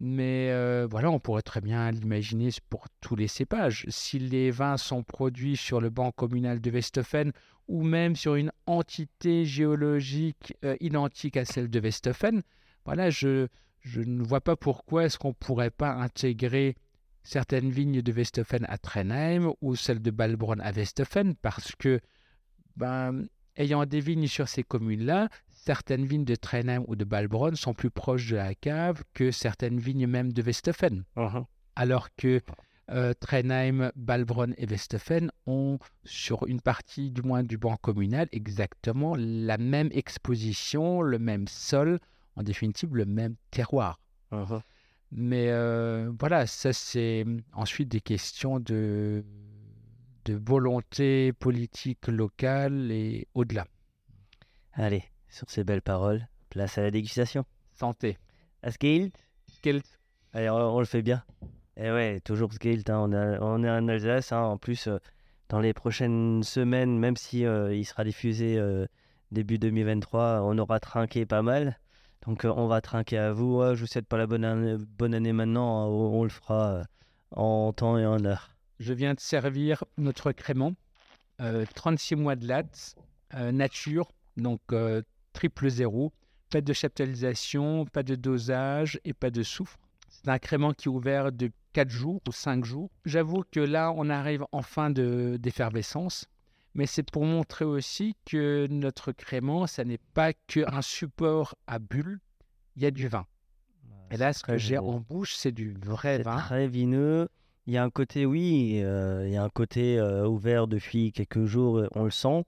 Mais euh, voilà, on pourrait très bien l'imaginer pour tous les cépages. Si les vins sont produits sur le banc communal de Westhofen ou même sur une entité géologique euh, identique à celle de Westhofen, voilà, je, je ne vois pas pourquoi est-ce qu'on ne pourrait pas intégrer certaines vignes de Westhofen à Trenheim ou celles de Balbronn à Westhofen parce que, ben, ayant des vignes sur ces communes-là, certaines vignes de Trenheim ou de Balbronn sont plus proches de la cave que certaines vignes même de Westhofen. Mhm. Alors que euh, Trenheim, Balbronn et Westhofen ont, sur une partie du moins du banc communal, exactement la même exposition, le même sol, en définitive le même terroir. Mhm. Mais euh, voilà, ça c'est ensuite des questions de, de volonté politique locale et au-delà. Allez, sur ces belles paroles, place à la dégustation. Santé. Ascailt Quel Allez, on, on le fait bien. Et ouais, toujours Scailt, hein, on, est en Alsace. hein, en plus, euh, dans les prochaines semaines, même si euh, il sera diffusé euh, début 2023, on aura trinqué pas mal. Donc on va trinquer à vous. Je vous souhaite pas la bonne année, bonne année maintenant. hein, on, le fera en temps et en heure. Je viens de servir notre crément, euh, 36 mois de latte, nature, donc triple zéro, pas de chaptalisation, pas de dosage et pas de soufre. C'est un crément qui est ouvert de 4 jours ou 5 jours. J'avoue que là, on arrive en fin de- d'effervescence, mais c'est pour montrer aussi que notre crément, ça n'est pas qu'un support à bulles, il y a du vin. Et là, ce que j'ai en bouche, c'est du vrai vin. très vineux. Il y a un côté, oui, euh, il y a un côté euh, ouvert depuis quelques jours, euh, on le sent,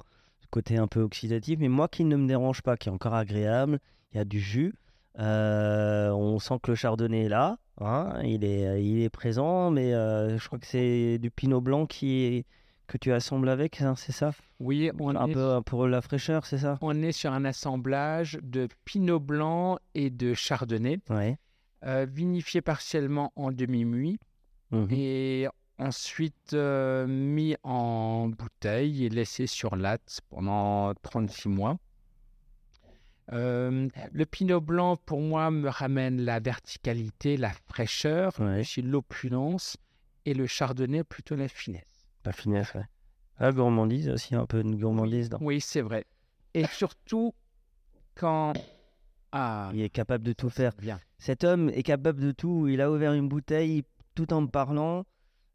côté un peu oxydatif, mais moi qui ne me dérange pas, qui est encore agréable, il y a du jus, euh, on sent que le chardonnay est là, hein, il, est, il est présent, mais euh, je crois que c'est du pinot blanc qui est, que tu assembles avec, hein, c'est ça? Oui, on Un est peu pour la fraîcheur, c'est ça? On est sur un assemblage de pinot blanc et de chardonnay, Ouais. euh, vinifié partiellement en demi-muit Mhm. et ensuite euh, mis en bouteille et laissé sur latte pendant 36 mois. Euh, le pinot blanc, pour moi, me ramène la verticalité, la fraîcheur, Ouais. l'opulence, et le chardonnay plutôt la finesse. La finesse, ouais. La gourmandise aussi, un peu de gourmandise. dans- Oui, c'est vrai. Et surtout, quand... Ah, Il est capable de tout faire. bien. Cet homme est capable de tout. Il a ouvert une bouteille tout en me parlant.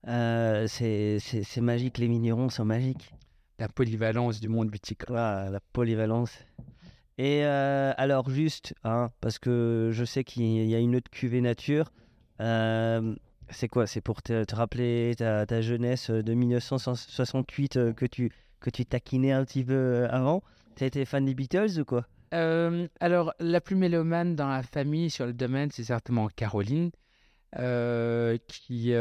Euh, c'est magique, les vignerons sont magiques. La polyvalence du monde viticole. La polyvalence. Et euh, alors, juste, hein, parce que je sais qu'il y a une autre cuvée nature. euh, c'est quoi? C'est pour te, rappeler ta, jeunesse de 1968 euh, que tu, que tu taquinais un petit peu avant? T'as été fan des Beatles ou quoi? Alors, la plus mélomane dans la famille sur le domaine, c'est certainement Caroline, qui,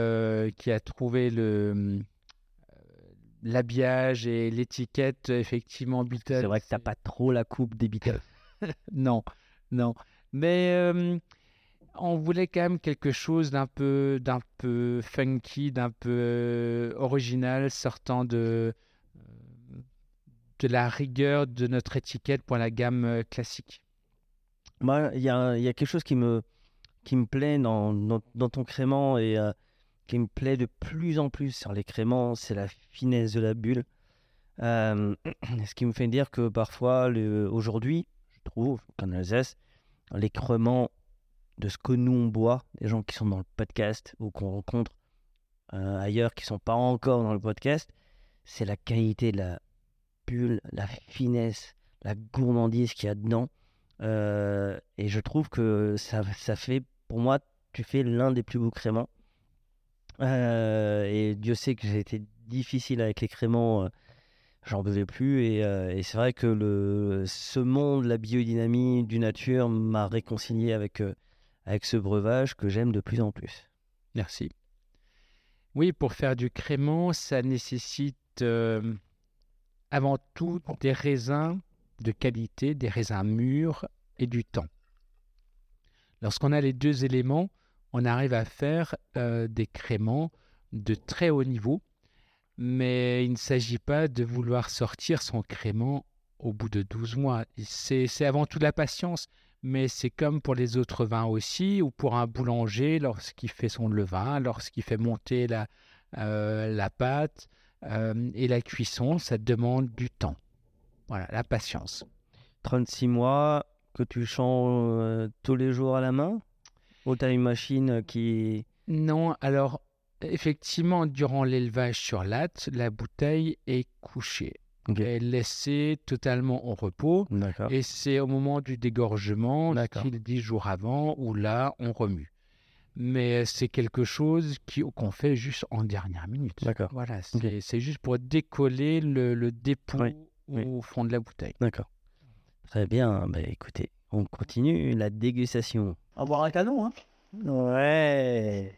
qui a trouvé le l'habillage et l'étiquette, effectivement, Beatles. C'est vrai que t'as pas trop la coupe des Beatles. Non, non. Mais euh, on voulait quand même quelque chose d'un peu, d'un peu funky, d'un peu euh, original, sortant de, euh, de la rigueur de notre étiquette pour la gamme classique. Moi, il y a, il y a quelque chose qui me, qui me plaît dans, dans, dans ton crément et euh, qui me plaît de plus en plus sur les créments, c'est la finesse de la bulle. Ce qui me fait dire que parfois, aujourd'hui, je trouve qu'en Alsace, les de ce que nous on boit, des gens qui sont dans le podcast ou qu'on rencontre euh, ailleurs qui sont pas encore dans le podcast, c'est la qualité de la bulle, la finesse, la gourmandise qu'il y a dedans. Euh, et je trouve que ça, ça fait, pour moi, tu fais l'un des plus beaux créments. Euh, et Dieu sait que j'ai été difficile avec les créments, euh, j'en buvais plus. Et, euh, et c'est vrai que le, ce monde, la biodynamie du nature, m'a réconcilié avec, avec ce breuvage que j'aime de plus en plus. Merci. Oui, pour faire du crément, ça nécessite avant tout des raisins de qualité, des raisins mûrs et du temps. Lorsqu'on a les deux éléments, on arrive à faire euh, des créments de très haut niveau, mais il ne s'agit pas de vouloir sortir son crément au bout de 12 mois. C'est avant tout la patience, mais c'est comme pour les autres vins aussi, ou pour un boulanger lorsqu'il fait son levain, lorsqu'il fait monter la, euh, pâte euh, et la cuisson, ça demande du temps. Voilà, la patience. 36 mois que tu changes euh, tous les jours à la main? As une machine qui. Non, alors effectivement, durant l'élevage sur latte, la bouteille est couchée. Elle est laissée totalement au repos. Et c'est au moment du dégorgement, style 10 jours avant, où là, on remue. Mais c'est quelque chose qu'on fait juste en dernière minute. D'accord. Voilà, c'est juste pour décoller le, le dépôt Oui, oui. au fond de la bouteille. D'accord. Très bien. Bah, écoutez, on continue la dégustation. Boire un canon, hein Ouais.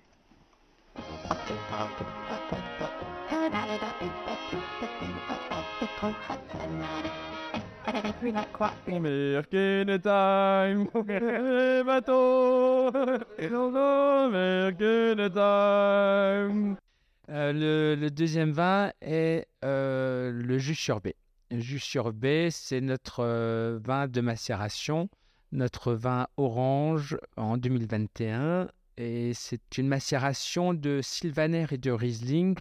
Euh, le, le deuxième vin est euh, le jus sur baie. Le jus sur baie, c'est notre euh, vin de macération, notre vin orange en 2021. Et c'est une macération de Sylvaner et de Riesling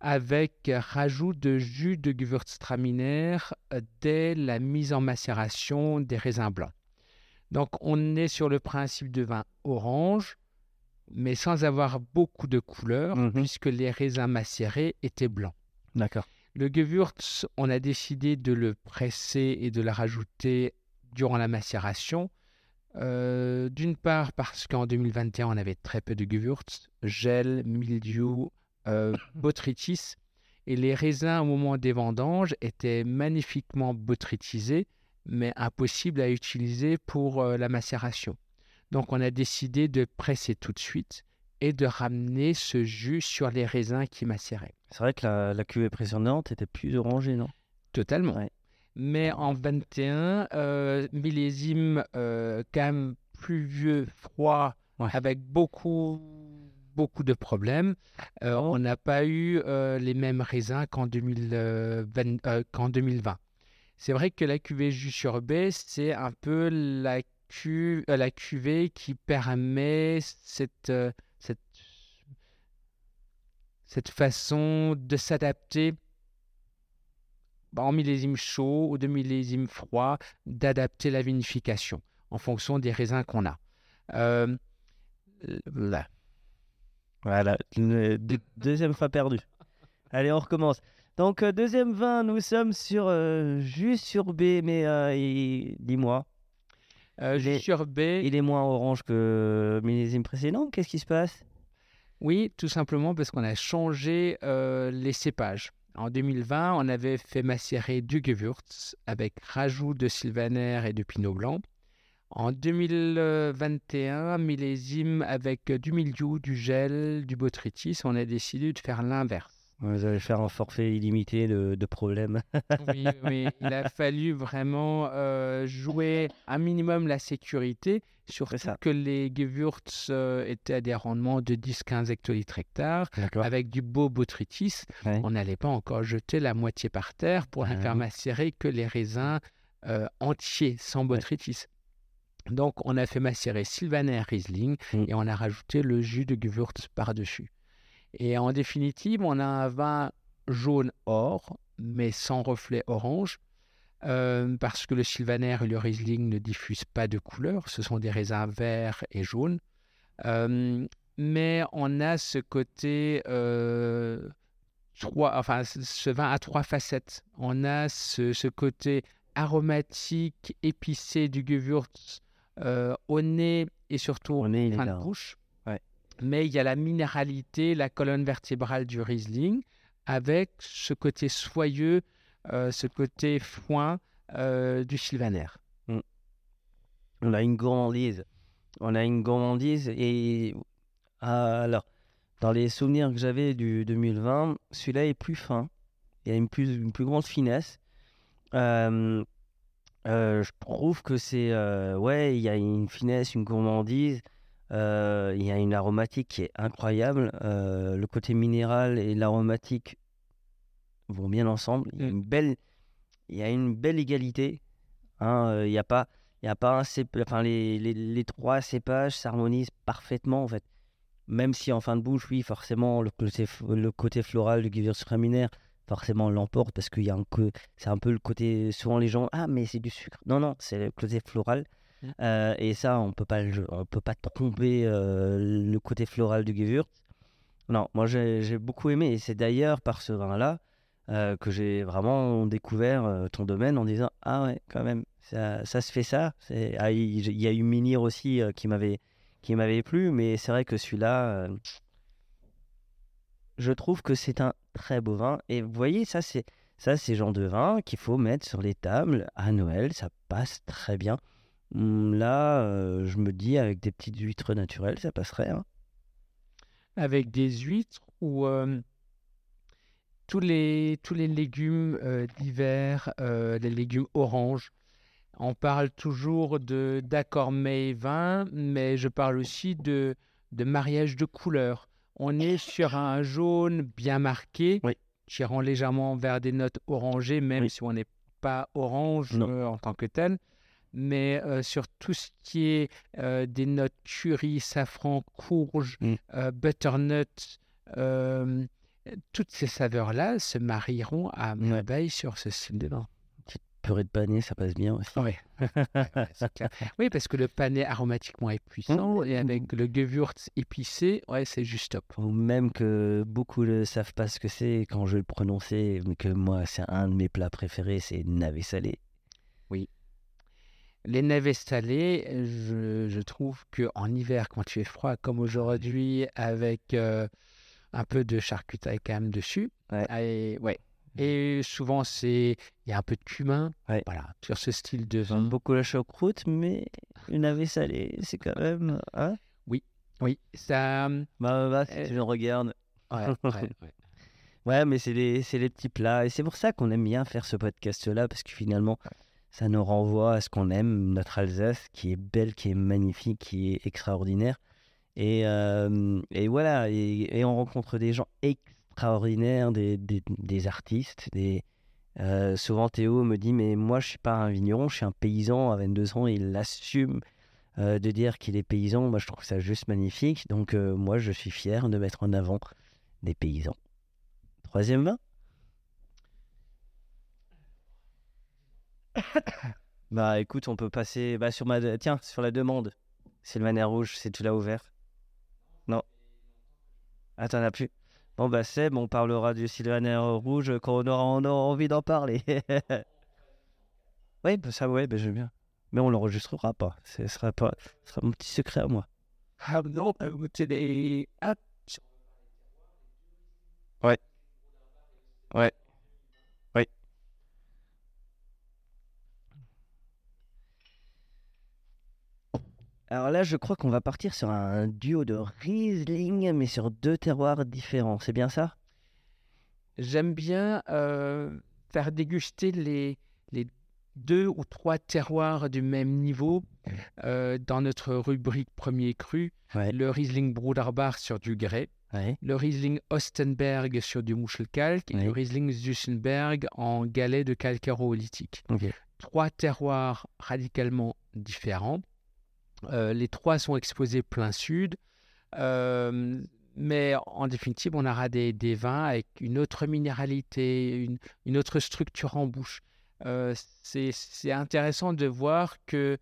avec rajout de jus de Gewürztraminer dès la mise en macération des raisins blancs. Donc on est sur le principe de vin orange, mais sans avoir beaucoup de couleurs, Mhm. puisque les raisins macérés étaient blancs. D'accord. Le Gewürz, on a décidé de le presser et de le rajouter durant la macération. Euh, D'une part parce qu'en 2021, on avait très peu de Gewürz, gel, mildiou, euh, botrytis. Et les raisins, au moment des vendanges, étaient magnifiquement botrytisés, mais impossibles à utiliser pour euh, la macération. Donc, on a décidé de presser tout de suite et de ramener ce jus sur les raisins qui macéraient. C'est vrai que la, la cuvée précédente était plus orangée, non? Totalement. Ouais. Mais en 21, euh, millésime euh, quand même pluvieux, froid, Ouais. avec beaucoup, beaucoup de problèmes. Euh, Oh. On n'a pas eu euh, les mêmes raisins qu'en 2020. euh, qu'en 2020. C'est vrai que la cuvée jus sur c'est un peu la, cu- la cuvée qui permet cette, cette, cette façon de s'adapter en millésime chaud ou de millésime froid, d'adapter la vinification en fonction des raisins qu'on a. Euh, là. Voilà, deux- deuxième fois perdu. Allez, on recommence. Donc, euh, deuxième vin, nous sommes sur euh, jus sur B, mais euh, il- dis-moi, Euh, Il est- jus sur baie, il est moins orange que millésime précédent. Qu'est-ce qui se passe? Oui, tout simplement parce qu'on a changé euh, les cépages. En 2020, on avait fait macérer du Gewürz avec rajout de Sylvaner et de Pinot Blanc. En 2021, millésime avec du mildiou, du gel, du botrytis, on a décidé de faire l'inverse. Vous allez faire un forfait illimité de, de problèmes. Oui, oui, il a fallu vraiment euh, jouer un minimum la sécurité, surtout ça. que les Gewürz euh, étaient à des rendements de 10-15 hectolitres hectare, avec du beau botrytis. Ouais. On n'allait pas encore jeter la moitié par terre pour ne Ah faire macérer que les raisins euh, entiers, sans botrytis. Donc, on a fait macérer Sylvaner Riesling Mm. et on a rajouté le jus de Gewürz par-dessus. Et en définitive, on a un vin jaune or, mais sans reflet orange, euh, parce que le Sylvaner et le Riesling ne diffusent pas de couleur, ce sont des raisins verts et jaunes. Euh, mais on a ce côté, euh, trois, enfin, ce- vin a trois facettes. On a ce, ce côté aromatique, épicé du Gewürz au nez et surtout est fin de hein. bouche. Mais il y a la minéralité, la colonne vertébrale du Riesling, avec ce côté soyeux, euh, ce côté foin euh, du Sylvaner. On a une gourmandise. On a une gourmandise et ah, alors dans les souvenirs que j'avais du 2020, celui-là est plus fin. Il y a une plus, une plus grande finesse. Euh, je trouve que c'est. ouais, il y a une finesse, une gourmandise. Euh, Il y a une aromatique qui est incroyable. euh, le côté minéral et l'aromatique vont bien ensemble. Il y a Mm. une belle, il y a une belle égalité. hein, euh, Il n'y a pas, il y a pas un enfin les, les, les trois cépages s'harmonisent parfaitement en fait. Même si en fin de bouche, oui, forcément, le côté, le côté floral du Gewürztraminer, forcément, l'emporte parce qu'il y a un que c'est un peu le côté. Souvent, les gens, ah, mais c'est du sucre. Non, non, c'est le côté floral. Mm. Euh, et ça, on peut pas, on peut pas tromper euh, le côté floral du Gewürz. Non, moi, j'ai beaucoup aimé. Et c'est d'ailleurs par ce vin-là euh, que j'ai vraiment découvert ton domaine en disant, ah ouais, quand même, ça, ça se fait ça. Ah, il il y a eu Minir aussi qui m'avait qui m'avait plu, mais c'est vrai que celui-là, je trouve que c'est un très beau vin. Et vous voyez, ça, c'est ça, c'est genre de vin qu'il faut mettre sur les tables à Noël. Ça passe très bien. Hum, Là, euh, je me dis, avec des petites huîtres naturelles, ça passerait. hein. avec des huîtres ou euh, tous les, tous les légumes euh, d'hiver, euh, les légumes oranges. On parle toujours de d'accord mets vin, mais je parle aussi de, de mariage de couleurs. On est sur un jaune bien marqué, Oui. qui rend légèrement vers des notes orangées, même Oui. si on n'est pas orange euh, en tant que tel. Mais euh, sur tout ce qui est euh, des notes curry, safran, courge, Mm. euh, butternut, toutes ces saveurs-là se marieront à merveille sur ce style de vin. Purée de panais, ça passe bien aussi. Oui. oui, parce que le panais aromatiquement est puissant et avec le Gewürz épicé, ouais, c'est juste top. Ou même que beaucoup ne savent pas ce que c'est quand je vais le prononcer, mais que moi, c'est un de mes plats préférés, c'est navet salé. Les navets salés, je, je trouve que en hiver, quand il fait froid, comme aujourd'hui, avec euh, un peu de charcuterie quand même dessus, Ouais. et, ouais. Et souvent, c'est il y a un peu de cumin, Ouais. voilà, sur ce style de J'aime vin. beaucoup la choucroute, mais le navet salé, c'est quand même. Hein? Oui, ça. bah, bah, Euh, si je le regarde. ouais, ouais, ouais. Ouais, mais c'est les, c'est les petits plats. Et c'est pour ça qu'on aime bien faire ce podcast-là, parce que finalement, ça nous renvoie à ce qu'on aime, notre Alsace, qui est belle, qui est magnifique, qui est extraordinaire. Et, euh, voilà, et, on rencontre des gens extraordinaires, des, artistes. Euh, souvent, Théo me dit, mais moi, je suis pas un vigneron, je suis un paysan à 22 ans, il assume euh, de dire qu'il est paysan. Moi, je trouve ça juste magnifique. Donc, moi, je suis fier de mettre en avant des paysans. Troisième vin Bah écoute, on peut passer bah, sur ma tiens, sur la demande. Sylvaner rouge, c'est tu l'as ouvert Non. Ah, t'en as plus. Bon bah Seb, on parlera du Sylvaner rouge quand on aura, on aura envie d'en parler. oui, bah ça ouais, bah, j'aime bien. Mais on l'enregistrera pas. Ce sera pas, ce sera mon petit secret à moi. Ah non, euh, c'est des. Ah, Ouais. Ouais. Alors là, je crois qu'on va partir sur un duo de Riesling, mais sur deux terroirs différents. C'est bien ça? J'aime bien euh, faire déguster les, les deux ou trois terroirs du même niveau euh, dans notre rubrique premier cru. Ouais. Le Riesling Bruderbach sur du grès, Ouais. le Riesling Ostenberg sur du Muschelkalk et le. Riesling Zuchenberg en galet de calcaire oolitique. Ok. Trois terroirs radicalement différents. Euh, les trois sont exposés plein sud. Euh, mais en définitive, on aura des, des vins avec une autre minéralité, une, une autre structure en bouche. Euh, c'est intéressant de voir que,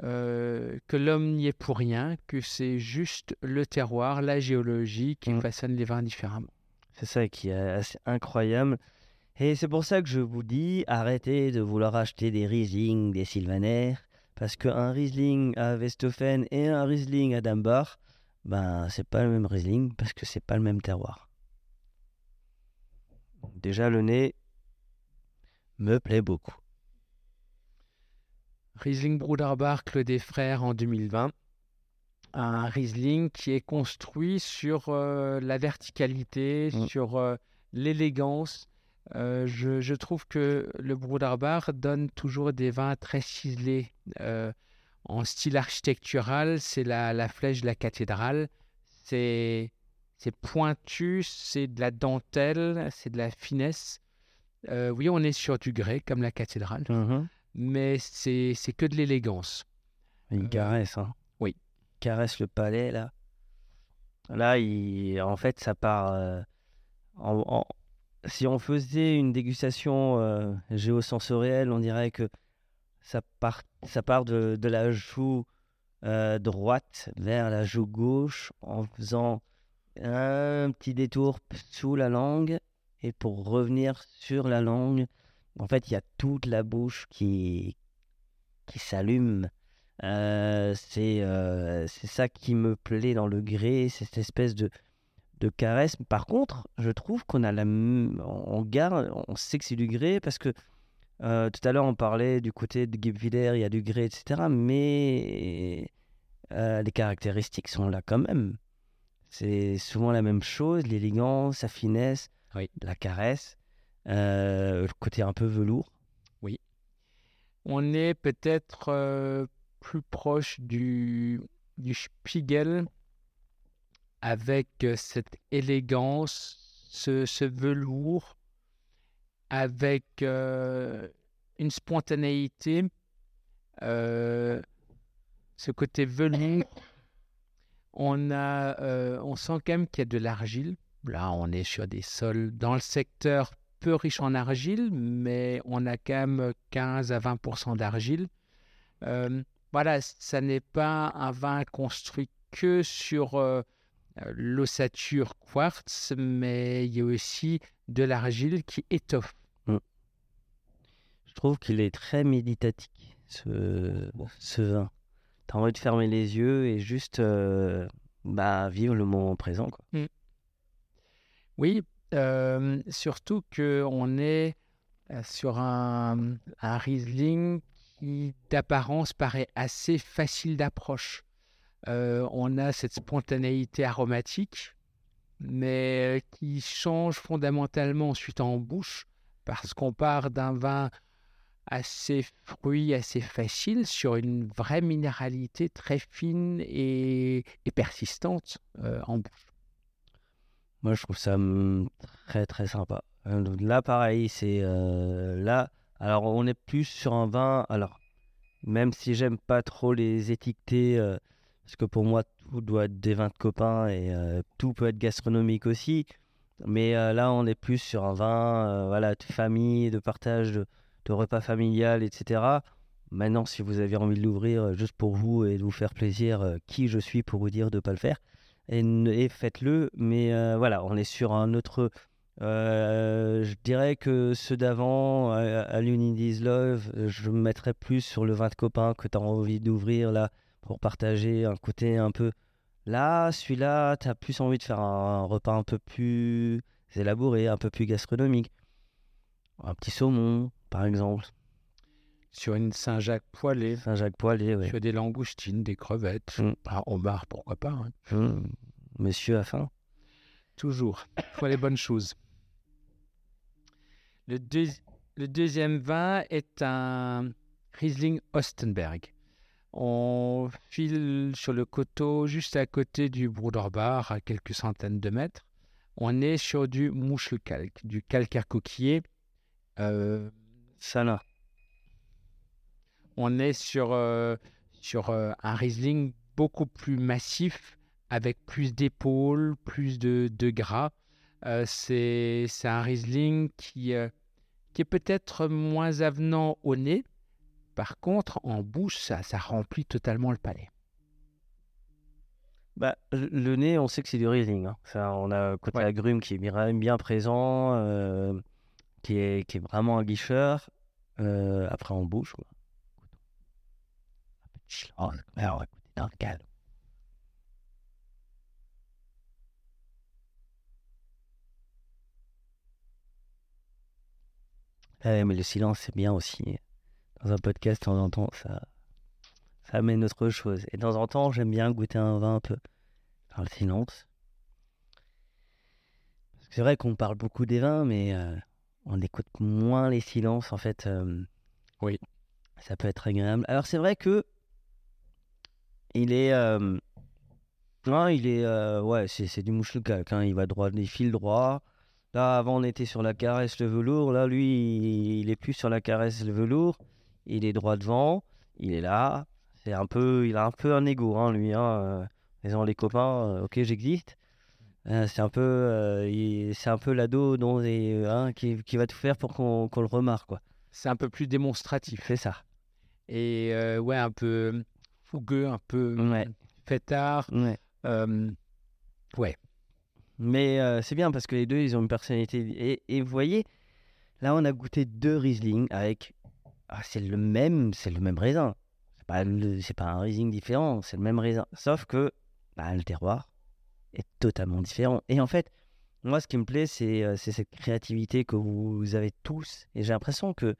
que l'homme n'y est pour rien, que c'est juste le terroir, la géologie qui Mm. façonne les vins différemment. C'est ça qui est assez incroyable. Et c'est pour ça que je vous dis, arrêtez de vouloir acheter des Riesling, des Sylvaner, parce qu'un Riesling à Westhofen et un Riesling à Dambach, ben c'est pas le même Riesling parce que c'est pas le même terroir. Déjà le nez me plaît beaucoup. Riesling Bruderbach, Claude des Frères en 2020. Un Riesling qui est construit sur euh, la verticalité, Mm. sur euh, l'élégance, Euh, je, je trouve que le Broederbar donne toujours des vins très ciselés. Euh, en style architectural, c'est la, la flèche de la cathédrale. C'est c'est pointu, c'est de la dentelle, c'est de la finesse. Euh, oui, on est sur du grès, comme la cathédrale, Mhm. mais c'est que de l'élégance. Euh, caresse, hein. oui. Caresse le palais, là. Là, il... en fait, ça part. en- en- Si on faisait une dégustation euh, géosensorielle, on dirait que ça part, de, la joue euh, droite vers la joue gauche en faisant un petit détour sous la langue et pour revenir sur la langue, en fait, il y a toute la bouche qui, qui s'allume. Euh, c'est euh, ça qui me plaît dans le c'est cette espèce de, de caresse. Par contre, je trouve qu'on a la, on garde, on sait que c'est du grès parce que euh, tout à l'heure on parlait du côté de Guebwiller, il y a du grès, etc. Mais euh, les caractéristiques sont là quand même. C'est souvent la même chose, l'élégance, la finesse, Oui. la caresse, euh, le côté un peu velours. On est peut-être plus proche du, du Spiegel avec euh, cette élégance, ce, velours, avec euh, une spontanéité, euh, ce côté velours. On, a, on sent quand même qu'il y a de l'argile. Là, on est sur des sols dans le secteur peu riche en argile, mais on a quand même 15 à 20% d'argile. Voilà, ça n'est pas un vin construit que sur l'ossature quartz, mais il y a aussi de l'argile qui étoffe. Je trouve qu'il est très méditatique, ce, ce vin. T'as envie de fermer les yeux et juste euh, bah, vivre le moment présent. Quoi. Oui, euh, surtout qu'on est euh, sur un, un Riesling qui d'apparence paraît assez facile d'approche. Euh, on a cette spontanéité aromatique, mais qui change fondamentalement ensuite en bouche, parce qu'on part d'un vin assez fruit, assez facile, sur une vraie minéralité très fine et, persistante euh, en bouche. Moi, je trouve ça hum, très très sympa. Euh, Là, pareil, c'est là. Alors, on est plus sur un vin. Alors, même si j'aime pas trop les étiqueter, euh, parce que pour moi, tout doit être des vins de copains et euh, tout peut être gastronomique aussi. Mais euh, là, on est plus sur un vin, euh, voilà, de famille, de partage, de, repas familial, etc. Maintenant, si vous avez envie de l'ouvrir juste pour vous et de vous faire plaisir, qui je suis pour vous dire de ne pas le faire et, faites-le. Mais voilà, on est sur un autre. je dirais que ceux d'avant, à l'Unity's Love, je me mettrais plus sur le vin de copain que tu as envie d'ouvrir là pour partager un côté un peu. Là, celui-là, tu as plus envie de faire un repas un peu plus élaboré, un peu plus gastronomique. Un petit saumon, par exemple. Sur une Saint-Jacques poêlée, Saint-Jacques poêlé, ouais. sur des langoustines, des crevettes. Mm. Ah, homard, pourquoi pas hein. Hum, Monsieur a faim. Toujours. Faut les bonnes choses. Le, deuxi- le deuxième vin est un Riesling Ostenberg. On file sur le coteau juste à côté du Broederbar, à quelques centaines de mètres. On est sur du Muschelkalk, du calcaire coquillé. Euh, Ça là. on est sur, euh, sur euh, un Riesling beaucoup plus massif, avec plus d'épaules, plus de, de gras. C'est c'est un Riesling qui, qui est peut-être moins avenant au nez. Par contre, en bouche, ça, ça remplit totalement le palais. Bah, le nez, on sait que c'est du Riesling. hein. Ça, on a côté Ouais. agrume qui est bien, bien présent, euh, qui, est, qui est vraiment un guicheur. Euh, après, en bouche. Quoi. Oh, alors, écoutez, dans le calme. Mais le silence, c'est bien aussi. Dans un podcast, de temps en temps, ça, ça amène autre chose. Et de temps en temps, j'aime bien goûter un vin un peu dans le silence. C'est vrai qu'on parle beaucoup des vins, mais euh, on écoute moins les silences en fait. euh, Oui. Ça peut être agréable. Alors c'est vrai que il est, euh, non, il est, ouais, c'est c'est du mouche hein, Il va droit, il file droit. Là, avant, on était sur la caresse le velours. Là, lui, il, il est plus sur la caresse le velours. Il est droit devant. Il est là. C'est un peu, il a un peu un ego, hein, lui. Hein, euh, les copains, euh, ok, j'existe. Euh, c'est un peu, euh, c'est un peu l'ado dont hein, qui, qui va tout faire pour qu'on le remarque, quoi. C'est un peu plus démonstratif. C'est ça. Et ouais, un peu fougueux, un peu Ouais. fêtard. Ouais. Ouais. Mais c'est bien parce que les deux, ils ont une personnalité. Et, et vous voyez, là, on a goûté deux Riesling avec. Ah, c'est le même, c'est le même raisin. C'est pas, c'est pas un Riesling différent, c'est le même raisin. Sauf que bah, le terroir est totalement différent. Et en fait, moi, ce qui me plaît, c'est euh, c'est cette créativité que vous avez tous. Et j'ai l'impression que.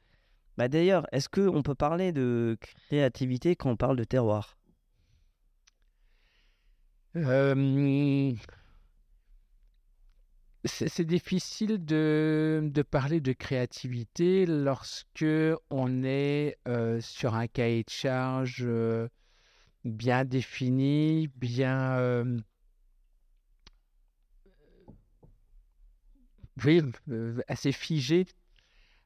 Bah, D'ailleurs, est-ce qu'on peut parler de créativité quand on parle de terroir? Euh, c'est difficile de, parler de créativité lorsque on est euh, sur un cahier de charge euh, bien défini, bien euh, oui, assez figé.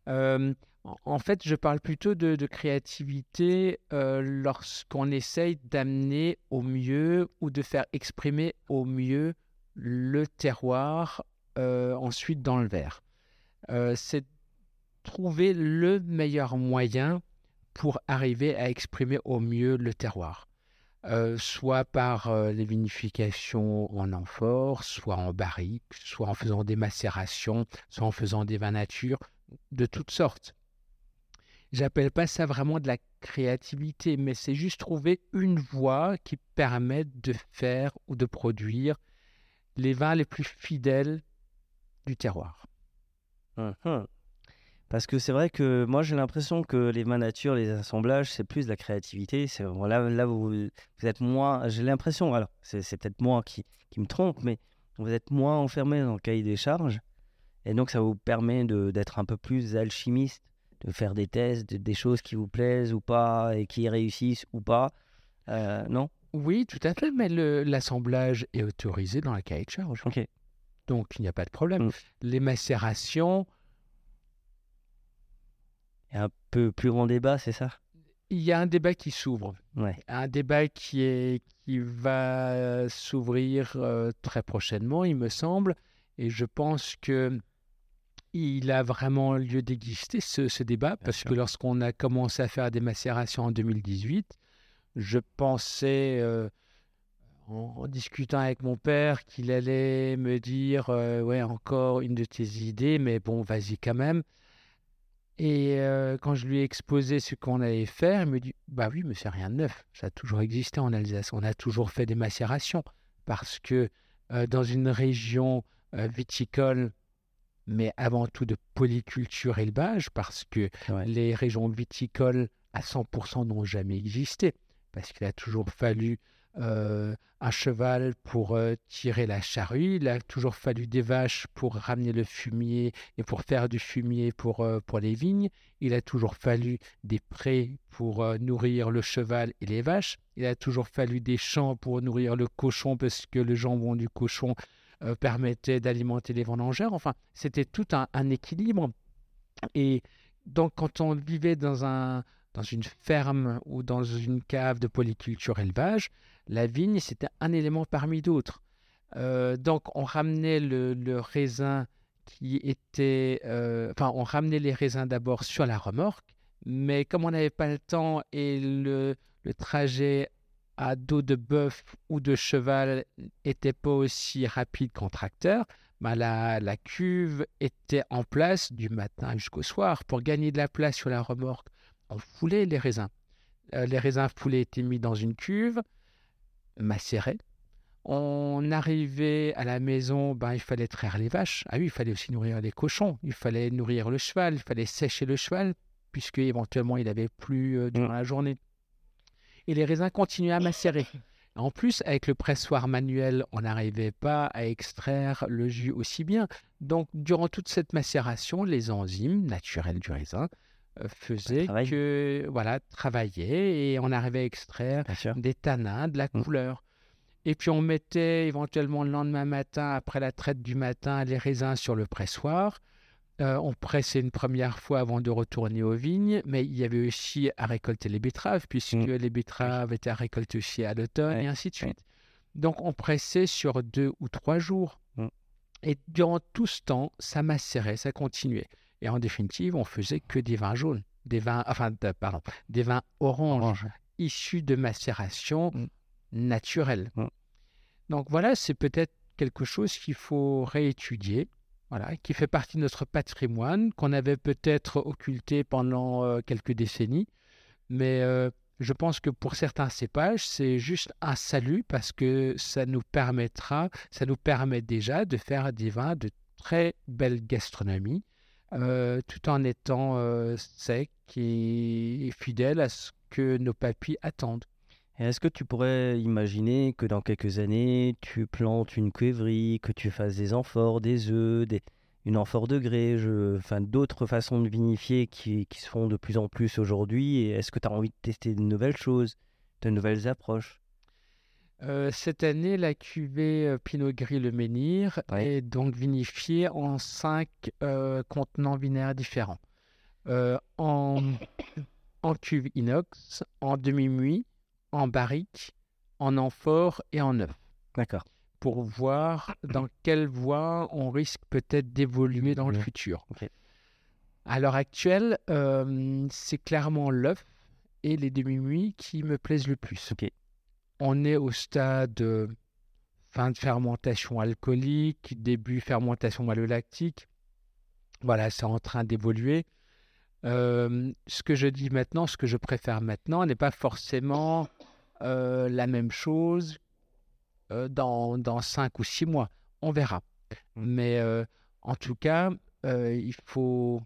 En- fait, je parle plutôt de, créativité lorsqu'on essaye d'amener au mieux ou de faire exprimer au mieux le terroir ensuite dans le verre. Euh, c'est trouver le meilleur moyen pour arriver à exprimer au mieux le terroir. Euh, soit par euh, les vinifications en amphore, soit en barrique, soit en faisant des macérations, soit en faisant des vins nature, de toutes sortes. J'appelle pas ça vraiment de la créativité, mais c'est juste trouver une voie qui permette de faire ou de produire les vins les plus fidèles du terroir. Mhm. Parce que c'est vrai que moi j'ai l'impression que les vins nature, les assemblages, c'est plus de la créativité. C'est là, là vous, vous êtes moins. J'ai l'impression, alors c'est peut-être moi qui, qui me trompe, mais vous êtes moins enfermé dans le cahier des charges. Et donc ça vous permet d'être un peu plus alchimiste, de faire des tests, de- des choses qui vous plaisent ou pas et qui réussissent ou pas. Euh, non? Oui, tout à fait, mais l'assemblage est autorisé dans la cahier de charge. Ok. Donc il n'y a pas de problème. Mm. Les macérations, Il y a un peu plus grand débat, c'est ça? Il y a un débat qui s'ouvre. Ouais. un débat qui, est, qui va s'ouvrir euh, très prochainement, il me semble, et je pense que il a vraiment lieu d'exister ce, ce débat, parce sûr. que lorsqu'on a commencé à faire des macérations en 2018, je pensais, euh, en, en discutant avec mon père, qu'il allait me dire, euh, ouais, encore une de tes idées, mais bon, vas-y quand même. Et euh, quand je lui ai exposé ce qu'on allait faire, il me dit Bah oui, mais c'est rien de neuf. Ça a toujours existé en Alsace. On a toujours fait des macérations. Parce que euh, dans une région viticole, mais avant tout de polyculture élevage, parce que les régions viticoles à 100% n'ont jamais existé. Parce qu'il a toujours fallu euh, un cheval pour euh, tirer la charrue, il a toujours fallu des vaches pour ramener le fumier et pour faire du fumier pour, euh, pour les vignes. Il a toujours fallu des prés pour euh, nourrir le cheval et les vaches. Il a toujours fallu des champs pour nourrir le cochon parce que le jambon du cochon euh, permettait d'alimenter les vendangeurs. Enfin, c'était tout un, un équilibre. Et donc, quand on vivait dans, un, dans une ferme ou dans une cave de polyculture élevage, la vigne, c'était un élément parmi d'autres. Euh, donc, on ramenait le, raisin qui était. euh, Enfin, on ramenait les raisins d'abord sur la remorque, mais comme on n'avait pas le temps et le, trajet à dos de bœuf ou de cheval n'était pas aussi rapide qu'en tracteur, la, la cuve était en place du matin jusqu'au soir. Pour gagner de la place sur la remorque, on foulait les raisins. Euh, les raisins foulés étaient mis dans une cuve, macérés. On arrivait à la maison, ben, il fallait traire les vaches. Ah oui, il fallait aussi nourrir les cochons. Il fallait nourrir le cheval. Il fallait sécher le cheval, puisque éventuellement il avait plu euh, durant la journée. Et les raisins continuaient à macérer. En plus, avec le pressoir manuel, on n'arrivait pas à extraire le jus aussi bien. Donc, durant toute cette macération, les enzymes naturelles du raisin euh, travaillent. que, voilà, travaillaient et on arrivait à extraire des tanins, de la Mm. couleur. Et puis on mettait éventuellement le lendemain matin, après la traite du matin, les raisins sur le pressoir. Euh, on pressait une première fois avant de retourner aux vignes, mais il y avait aussi à récolter les betteraves, puisque Mm. les betteraves étaient à récolter aussi à l'automne, Ouais, et ainsi de ouais. suite. Donc on pressait sur deux ou trois jours. Mm. Et durant tout ce temps, ça macérait, ça continuait. Et en définitive, on faisait que des vins jaunes, des vins, enfin, pardon, des vins oranges issus de macération Mm. naturelle. Mm. Donc voilà, c'est peut-être quelque chose qu'il faut réétudier, voilà, qui fait partie de notre patrimoine, qu'on avait peut-être occulté pendant euh, quelques décennies. Mais euh, je pense que pour certains cépages, c'est juste un salut parce que ça nous permettra, ça nous permet déjà de faire des vins de très belle gastronomie, euh, tout en étant euh, secs et fidèles à ce que nos papilles attendent. Est-ce que tu pourrais imaginer que dans quelques années, tu plantes une cuivrerie, que tu fasses des amphores, des œufs, des... une amphore de grès, enfin, d'autres façons de vinifier qui, qui se font de plus en plus aujourd'hui? Est-ce que tu as envie de tester de nouvelles choses, de nouvelles approches? Euh, cette année, la cuvée Pinot Gris Le Menhir Ouais. est donc vinifiée en cinq euh, contenants vinaires différents. Euh, en, en cuve inox, en demi-muit, en barrique, en amphore et en œuf, D'accord. pour voir dans quelle voie on risque peut-être d'évoluer dans le Mhm. futur. À l'heure actuelle, c'est clairement l'œuf et les demi-muits qui me plaisent le plus. Ok. On est au stade euh, fin de fermentation alcoolique, début fermentation malolactique. Voilà, c'est en train d'évoluer. Euh, ce que je dis maintenant, ce que je préfère maintenant, n'est pas forcément euh, la même chose euh, dans, dans cinq ou six mois. On verra. Mais euh, en tout cas, il faut.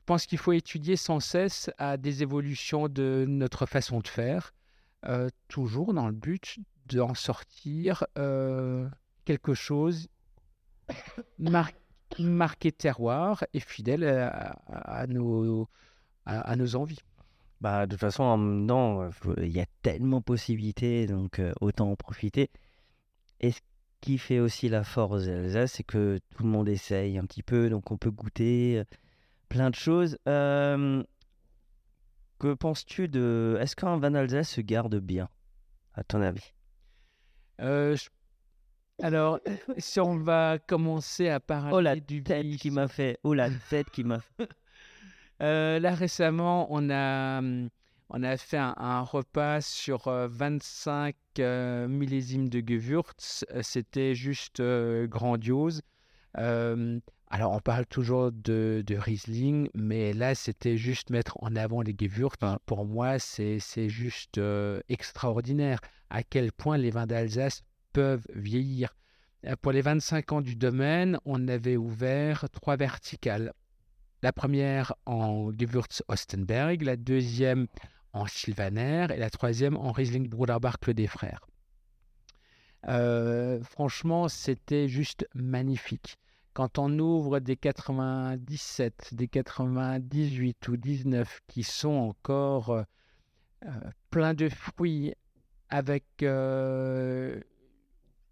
Je pense qu'il faut étudier sans cesse à des évolutions de notre façon de faire, euh, toujours dans le but d'en sortir euh, quelque chose mar- marqué terroir et fidèle à, à- nos, à, nos envies. Bah, de toute façon, en euh, il y a tellement de possibilités, donc euh, autant en profiter. Et ce qui fait aussi la force d'Alsace, c'est que tout le monde essaye un petit peu, donc on peut goûter euh, plein de choses. Euh, que penses-tu de... Est-ce qu'un vin d'Alsace se garde bien, à ton avis? Euh, je- Alors, si on va commencer à parler Oh la du tête qui m'a fait, oh la tête qui m'a fait. Euh, là récemment, on a, on a fait un, un repas sur euh, 25 euh, millésimes de Gewürz. C'était juste grandiose. Alors, on parle toujours de, de Riesling, mais là, c'était juste mettre en avant les Gewürz. Pour moi, c'est juste euh, extraordinaire à quel point les vins d'Alsace peuvent vieillir. Euh, Pour les 25 ans du domaine, on avait ouvert trois verticales. La première en Gewürz Ostenberg, la deuxième en Sylvaner et la troisième en Riesling Bruderbach Clos des Frères. Euh, franchement, c'était juste magnifique. Quand on ouvre des 97, des 98 ou 19 qui sont encore euh, euh, pleins de fruits avec euh,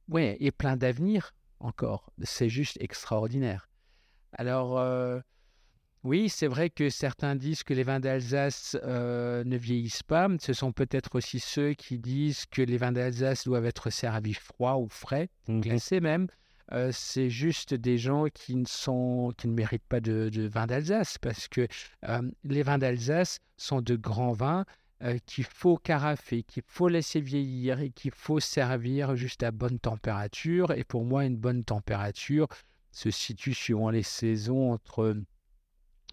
ouais et plein d'avenir encore, c'est juste extraordinaire. Alors euh, oui, c'est vrai que certains disent que les vins d'Alsace euh, ne vieillissent pas. Ce sont peut-être aussi ceux qui disent que les vins d'Alsace doivent être servis froids ou frais, Mhm. glacés même. C'est juste des gens qui ne, sont, qui ne méritent pas de, de vin d'Alsace parce que les vins d'Alsace sont de grands vins qu'il faut carafer, qu'il faut laisser vieillir et qu'il faut servir juste à bonne température. Et pour moi, une bonne température se situe suivant les saisons entre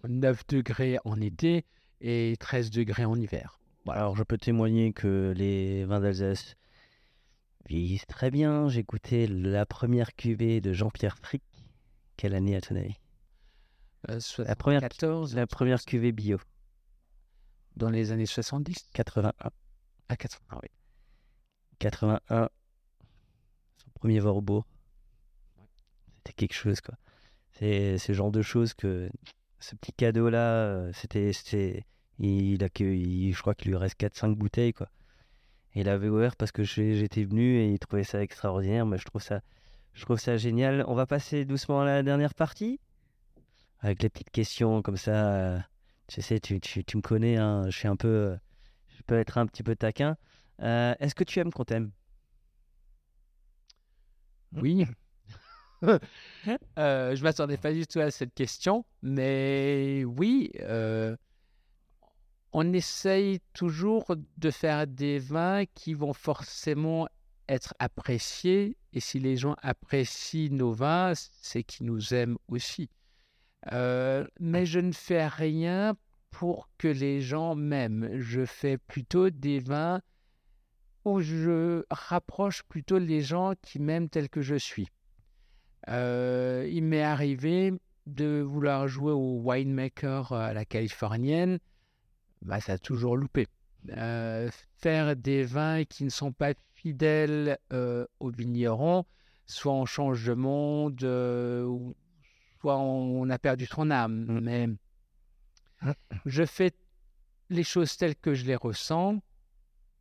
9 degrés en été et 13 degrés en hiver. Alors, je peux témoigner que les vins d'Alsace vieillissent très bien. J'ai goûté la première cuvée de Jean-Pierre Frick. Quelle année, à ton avis? Euh, La première, 14 la première cuvée bio, dans les années 70 81. à 80, oui. 81. Son premier Vorbourg. C'était quelque chose, quoi. C'est ce genre de choses que. Ce petit cadeau-là, euh, c'était. c'était- Il a que. il- je crois qu'il lui reste 4-5 bouteilles, quoi. Et il avait ouvert parce que j'étais venu et il trouvait ça extraordinaire. Mais je trouve ça, je trouve ça génial. On va passer doucement à la dernière partie. Avec les petites questions comme ça. euh, Tu sais, tu, tu, tu me connais, hein, je suis un peu. euh, Je peux être un petit peu taquin. Euh, Est-ce que tu aimes qu'on t'aime Oui. Euh, je m'attendais pas du tout à cette question, mais oui, euh, on essaye toujours de faire des vins qui vont forcément être appréciés, et si les gens apprécient nos vins, c'est qu'ils nous aiment aussi. Euh, mais je ne fais rien pour que les gens m'aiment. Je fais plutôt des vins où je rapproche plutôt les gens qui m'aiment tel que je suis. Euh, il m'est arrivé de vouloir jouer au winemaker à la californienne, bah, ça a toujours loupé. Euh, faire des vins qui ne sont pas fidèles euh, aux vignerons, soit on change de monde, euh, soit on, on a perdu son âme. Mais je fais les choses telles que je les ressens,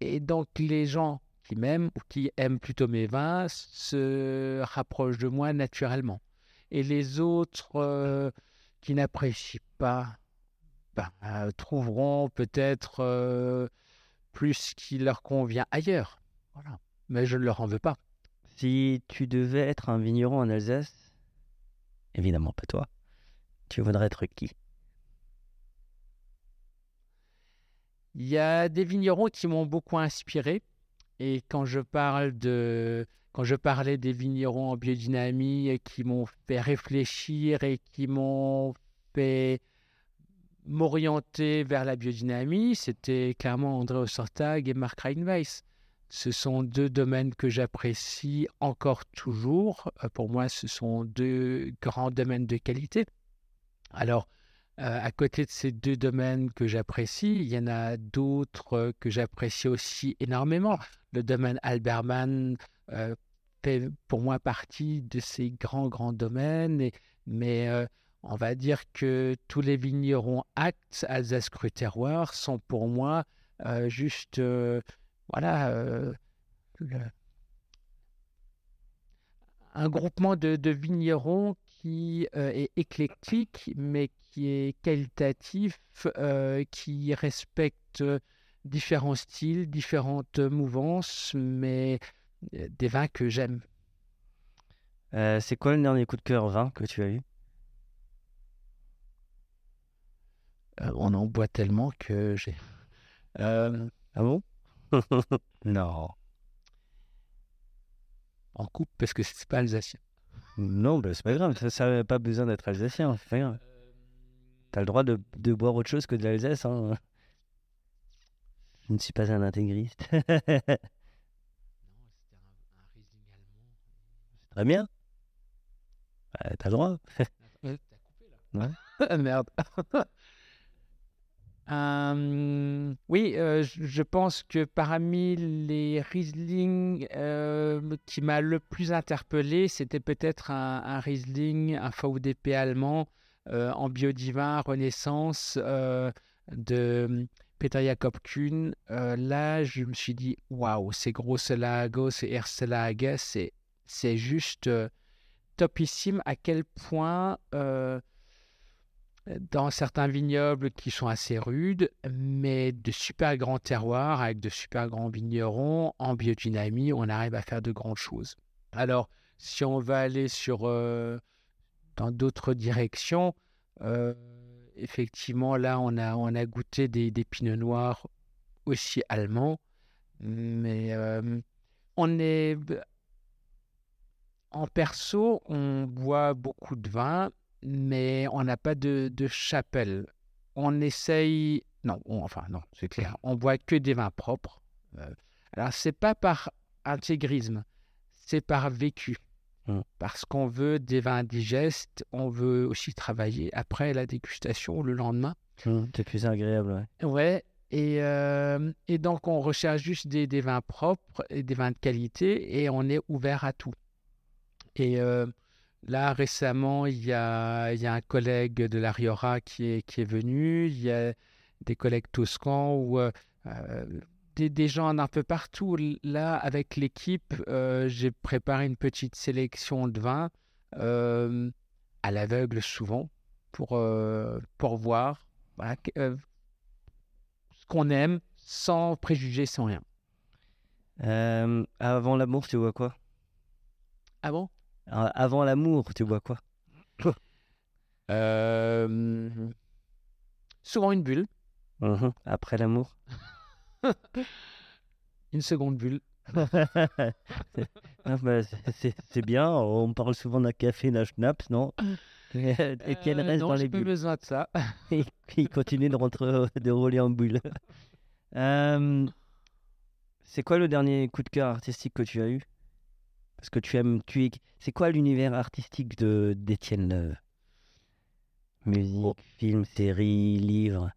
et donc les gens qui m'aiment ou qui aiment plutôt mes vins se rapprochent de moi naturellement. Et les autres qui n'apprécient pas ben, euh, trouveront peut-être euh, plus ce qui leur convient ailleurs. Voilà. Mais je ne leur en veux pas. Si tu devais être un vigneron en Alsace, évidemment pas toi, tu voudrais être qui? Il y a des vignerons qui m'ont beaucoup inspiré. Et quand je parle de, quand je parlais des vignerons en biodynamie et qui m'ont fait réfléchir et qui m'ont fait m'orienter vers la biodynamie, c'était clairement André Ossortag et Marc Reinweiss. Ce sont deux domaines que j'apprécie encore toujours. Euh, Pour moi, ce sont deux grands domaines de qualité. Alors, euh, à côté de ces deux domaines que j'apprécie, il y en a d'autres euh, que j'apprécie aussi énormément. Le domaine Alberman fait pour moi partie de ces grands, grands domaines, mais on va dire que tous les vignerons actes Alsace Cru sont pour moi euh, juste, euh, voilà, euh, un groupement de, de vignerons qui est éclectique, mais qui est qualitatif, qui respecte différents styles, différentes mouvances, mais des vins que j'aime. C'est quoi le dernier coup de cœur vin que tu as eu? On en boit tellement que j'ai. Euh, Ah bon? Non. en coupe parce que c'est pas alsacien. Non, bah, c'est pas grave, ça n'a pas besoin d'être alsacien, c'est pas grave. T'as le droit de, de boire autre chose que de l'Alsace. Hein. Je ne suis pas un intégriste. très bien. Bah, T'as le droit. Ah, Merde. Euh, oui, euh, je pense que parmi les Riesling euh, qui m'a le plus interpellé, c'était peut-être un, un Riesling, un VDP allemand en biodivin Renaissance de Peter Jakob Kuhn. Là, je me suis dit, waouh, c'est Grosse Lago, c'est Erste Lage, c'est juste topissime à quel point dans certains vignobles qui sont assez rudes, mais de super grands terroirs avec de super grands vignerons en biodynamie, on arrive à faire de grandes choses. Alors, si on va aller sur euh, dans d'autres directions, euh, effectivement, là, on a, on a goûté des, des noirs aussi allemands, mais euh, on est en perso, on boit beaucoup de vin, mais on n'a pas de, de chapelle. On essaye, non, on- enfin non, c'est clair, on boit que des vins propres. Euh, alors c'est pas par intégrisme, c'est par vécu. Mm. Parce qu'on veut des vins digestes, on veut aussi travailler après la dégustation le lendemain. Hum, C'est plus agréable, ouais. Ouais, Et, euh, et donc, on recherche juste des, des vins propres et des vins de qualité et on est ouvert à tout. Et euh, là, récemment, il y a, il y a un collègue de la Riora qui est, qui est venu. Il y a des collègues toscans ou euh, euh, des, des gens d'un peu partout. Là, avec l'équipe, euh, j'ai préparé une petite sélection de vins euh, à l'aveugle souvent pour, pour voir voilà, ce qu'on aime sans préjugés, sans rien. Avant l'amour, tu vois quoi? Ah bon? Avant l'amour, tu vois quoi? Euh, Souvent une bulle, Mhm. Après l'amour? Une seconde bulle. Ah, bah, c'est- bien, on parle souvent d'un café, d'un schnapps, non? Et qu'elle Euh, reste non, dans les bulles. besoin de ça. Et il continue de, rentrer, de rouler en bulle. Euh, c'est quoi le dernier coup de cœur artistique que tu as eu? Parce que tu aimes, tu es- c'est quoi l'univers artistique de d'Étienne Leuve Musique, film, série, livre?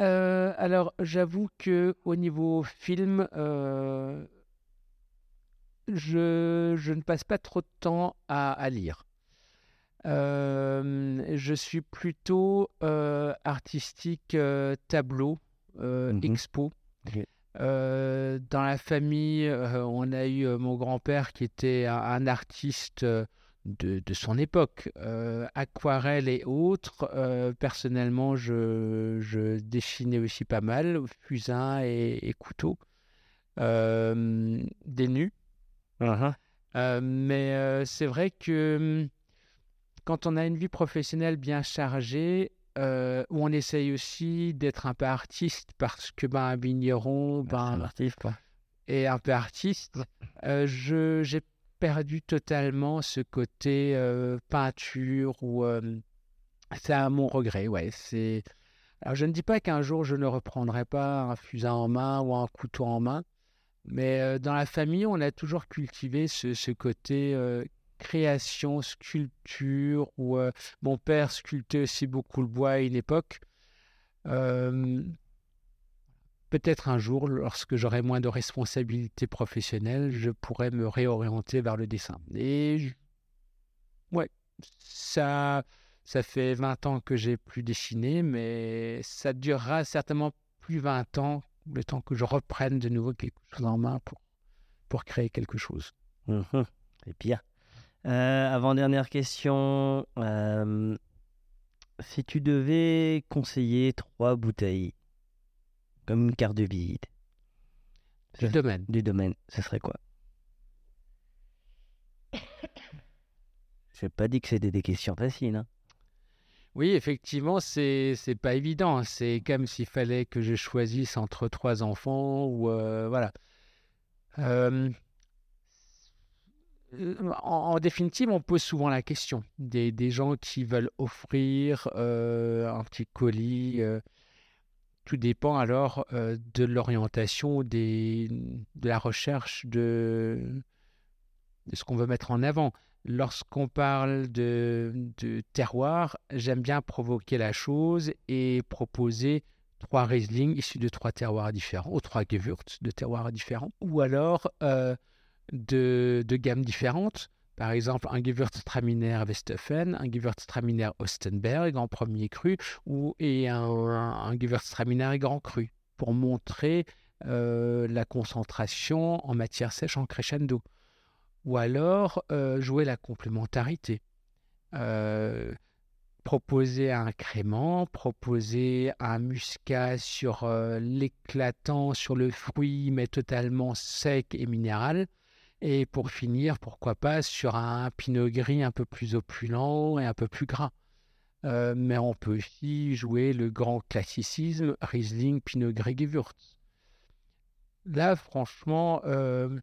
Euh, alors, j'avoue que au niveau film, euh, je, je ne passe pas trop de temps à, à lire. Euh, je suis plutôt artistique tableau, Mhm. expo. Euh, dans la famille, euh, on a eu mon grand-père qui était un, un artiste de, de son époque, aquarelle et autres. Personnellement, je, je dessinais aussi pas mal, fusain et, et couteau, des nus. Uh-huh. Euh, mais c'est vrai que quand on a une vie professionnelle bien chargée, euh, où on essaye aussi d'être un peu artiste, parce que ben, un vigneron C'est un ben, artiste, quoi. est un peu artiste, euh, je, j'ai perdu totalement ce côté euh, peinture ou c'est à mon regret, ouais. C'est alors je ne dis pas qu'un jour je ne reprendrai pas un fusain en main ou un couteau en main, mais dans la famille on a toujours cultivé ce, ce côté création, sculpture. Ou euh, mon père sculptait aussi beaucoup le bois à une époque. Peut-être un jour, lorsque j'aurai moins de responsabilités professionnelles, je pourrais me réorienter vers le dessin. Et ouais, ça, ça fait 20 ans que j'ai plus dessiné, mais ça durera certainement plus 20 ans, le temps que je reprenne de nouveau quelque chose en main pour, pour créer quelque chose. Mhm. C'est bien. Euh, avant-dernière question. euh, si tu devais conseiller trois bouteilles, comme une carte de visite Du ce- domaine. du domaine, ce serait quoi? Je n'ai pas dit que c'était des questions faciles. hein. Oui, effectivement, c'est c'est pas évident. hein. C'est comme s'il fallait que je choisisse entre trois enfants ou euh, voilà. Euh, en, en définitive, on pose souvent la question des, gens qui veulent offrir euh, un petit colis. euh, tout dépend alors euh, de l'orientation, de la recherche de, ce qu'on veut mettre en avant. Lorsqu'on parle de, de terroir, j'aime bien provoquer la chose et proposer trois Riesling issus de trois terroirs différents, ou trois Gewürz de terroirs différents, ou alors de, de gammes différentes. Par exemple, un Gewürztraminer Westhoffen, un Gewürztraminer Ostenberg en premier cru, ou, et un, un grand cru, pour montrer euh, la concentration en matière sèche en crescendo ou alors euh, jouer la complémentarité. Euh, proposer un crément, proposer un muscat sur l'éclatant, sur le fruit, mais totalement sec et minéral. Et pour finir, pourquoi pas sur un pinot gris un peu plus opulent et un peu plus gras. Euh, mais on peut aussi jouer le grand classicisme Riesling, Pinot Gris, Gewürz. Là, franchement, euh,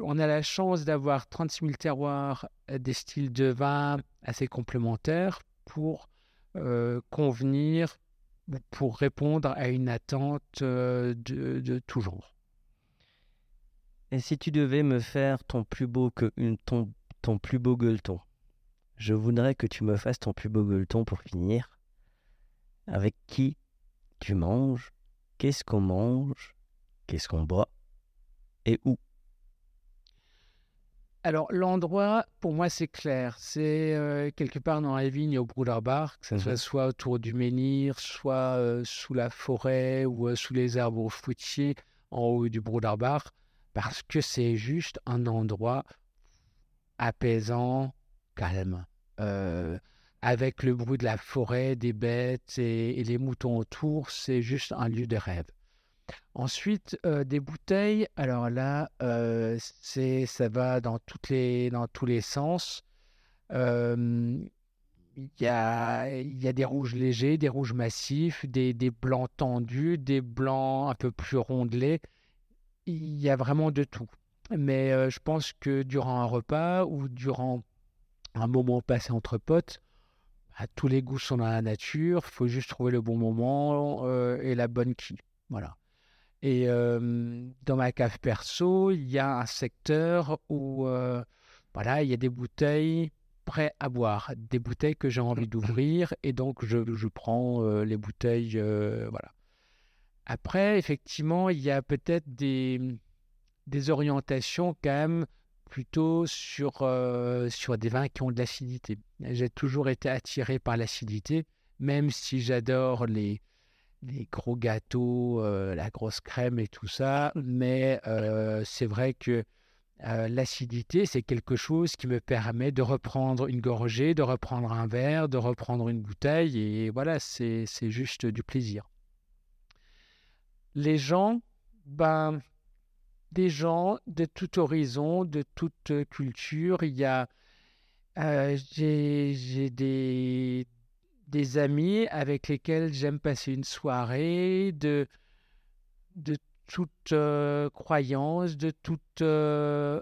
on a la chance d'avoir 36 000 terroirs, euh, des styles de vin assez complémentaires pour euh, convenir, ou pour répondre à une attente de, de tout. Et si tu devais me faire ton plus beau que une- ton, ton plus beau gueuleton, je voudrais que tu me fasses ton plus beau gueuleton pour finir. Avec qui tu manges, qu'est-ce qu'on mange, qu'est-ce qu'on boit et où? Alors, l'endroit, pour moi, c'est clair. C'est euh, quelque part dans la vigne au Broulerbach, que ce soit, Mhm. soit autour du menhir, soit euh, sous la forêt ou euh, sous les arbres fruitiers en haut du Broulerbach, parce que c'est juste un endroit apaisant, calme, euh, avec le bruit de la forêt, des bêtes et, et les moutons autour. C'est juste un lieu de rêve. Ensuite, euh, des bouteilles. Alors là, euh, ça va dans, tous les sens. Il y a, il y a des rouges légers, des rouges massifs, des, des blancs tendus, des blancs un peu plus rondelés. Il y a vraiment de tout. Mais euh, je pense que durant un repas ou durant un moment passé entre potes, bah, tous les goûts sont dans la nature. Il faut juste trouver le bon moment euh, et la bonne qui. Voilà. Et dans ma cave perso, il y a un secteur où euh, voilà, il y a des bouteilles prêtes à boire, des bouteilles que j'ai envie d'ouvrir, et donc je, je prends les bouteilles. voilà. Après, effectivement, il y a peut-être des, des orientations quand même plutôt sur, euh, sur des vins qui ont de l'acidité. J'ai toujours été attiré par l'acidité, même si j'adore les, les gros gâteaux, euh, la grosse crème et tout ça. Mais euh, c'est vrai que l'acidité, c'est quelque chose qui me permet de reprendre une gorgée, de reprendre un verre, de reprendre une bouteille. Et voilà, c'est c'est juste du plaisir. Les gens, ben, des gens de tout horizon, de toute culture. Il y a, euh, j'ai, des, des amis avec lesquels j'aime passer une soirée de, de toute euh, croyance, de toute, euh,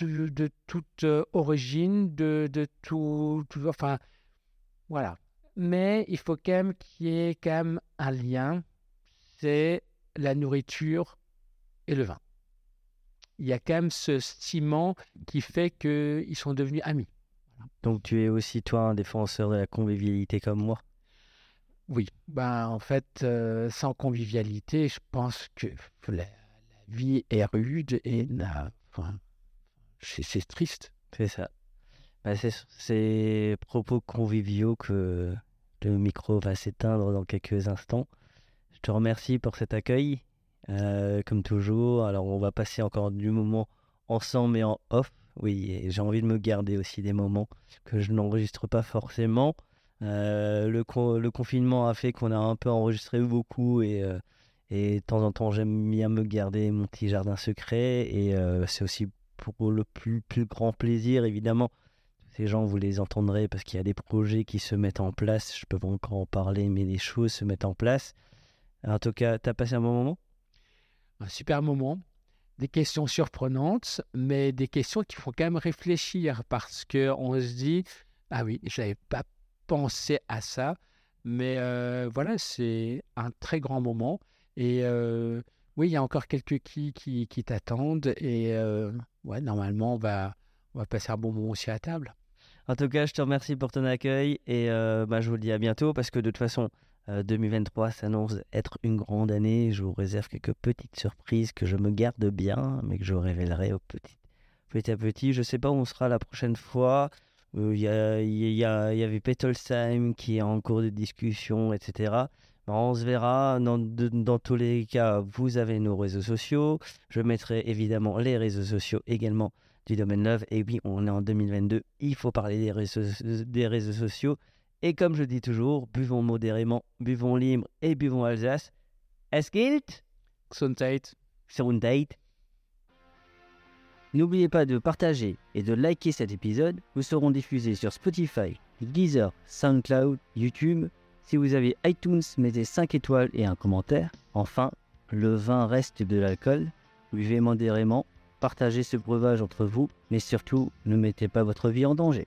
de, toute euh, origine, de, de tout, tout- enfin, voilà. Mais il faut quand même qu'il y ait quand même un lien, c'est la nourriture et le vin. Il y a quand même ce ciment qui fait qu'ils sont devenus amis. Donc tu es aussi toi un défenseur de la convivialité comme moi? Oui, ben, en fait, euh, sans convivialité, je pense que la, la vie est rude et enfin, c'est triste. C'est ça. Bah, c'est ces propos conviviaux que le micro va s'éteindre dans quelques instants. Je te remercie pour cet accueil, euh, comme toujours. Alors, on va passer encore du moment ensemble et en off. Oui, j'ai envie de me garder aussi des moments que je n'enregistre pas forcément. Euh, le, con- le confinement a fait qu'on a un peu enregistré beaucoup et, euh, et de temps en temps, j'aime bien me garder mon petit jardin secret. Et c'est aussi pour le plus, grand plaisir, évidemment. Ces gens, vous les entendrez parce qu'il y a des projets qui se mettent en place. Je peux encore en parler, mais les choses se mettent en place. En tout cas, tu as passé un bon moment? Un super moment, des questions surprenantes, mais des questions qui font quand même réfléchir parce que on se dit ah oui, j'avais pas pensé à ça, mais euh, voilà, c'est un très grand moment et euh, oui, il y a encore quelques qui qui, qui t'attendent et euh, ouais, normalement on va on va passer un bon moment aussi à table. En tout cas, je te remercie pour ton accueil et bah, je vous le dis à bientôt parce que de toute façon, 2023 s'annonce être une grande année. Je vous réserve quelques petites surprises que je me garde bien, mais que je révélerai au petit, petit à petit. Je ne sais pas où on sera la prochaine fois. Euh, Il y, a- y, y avait Petolsheim qui est en cours de discussion, etc. On se verra. Dans, dans tous les cas, vous avez nos réseaux sociaux. Je mettrai évidemment les réseaux sociaux également du domaine love. Et oui, on est en 2022, il faut parler des réseaux, des réseaux sociaux. Et comme je dis toujours, buvons modérément, buvons libre et buvons Alsace. Es gilt Gesundheit. Gesundheit. N'oubliez pas de partager et de liker cet épisode. Nous serons diffusés sur Spotify, Deezer, SoundCloud, YouTube. Si vous avez iTunes, mettez 5 étoiles et un commentaire. Enfin, le vin reste de l'alcool. Buvez modérément, partagez ce breuvage entre vous, mais surtout, ne mettez pas votre vie en danger.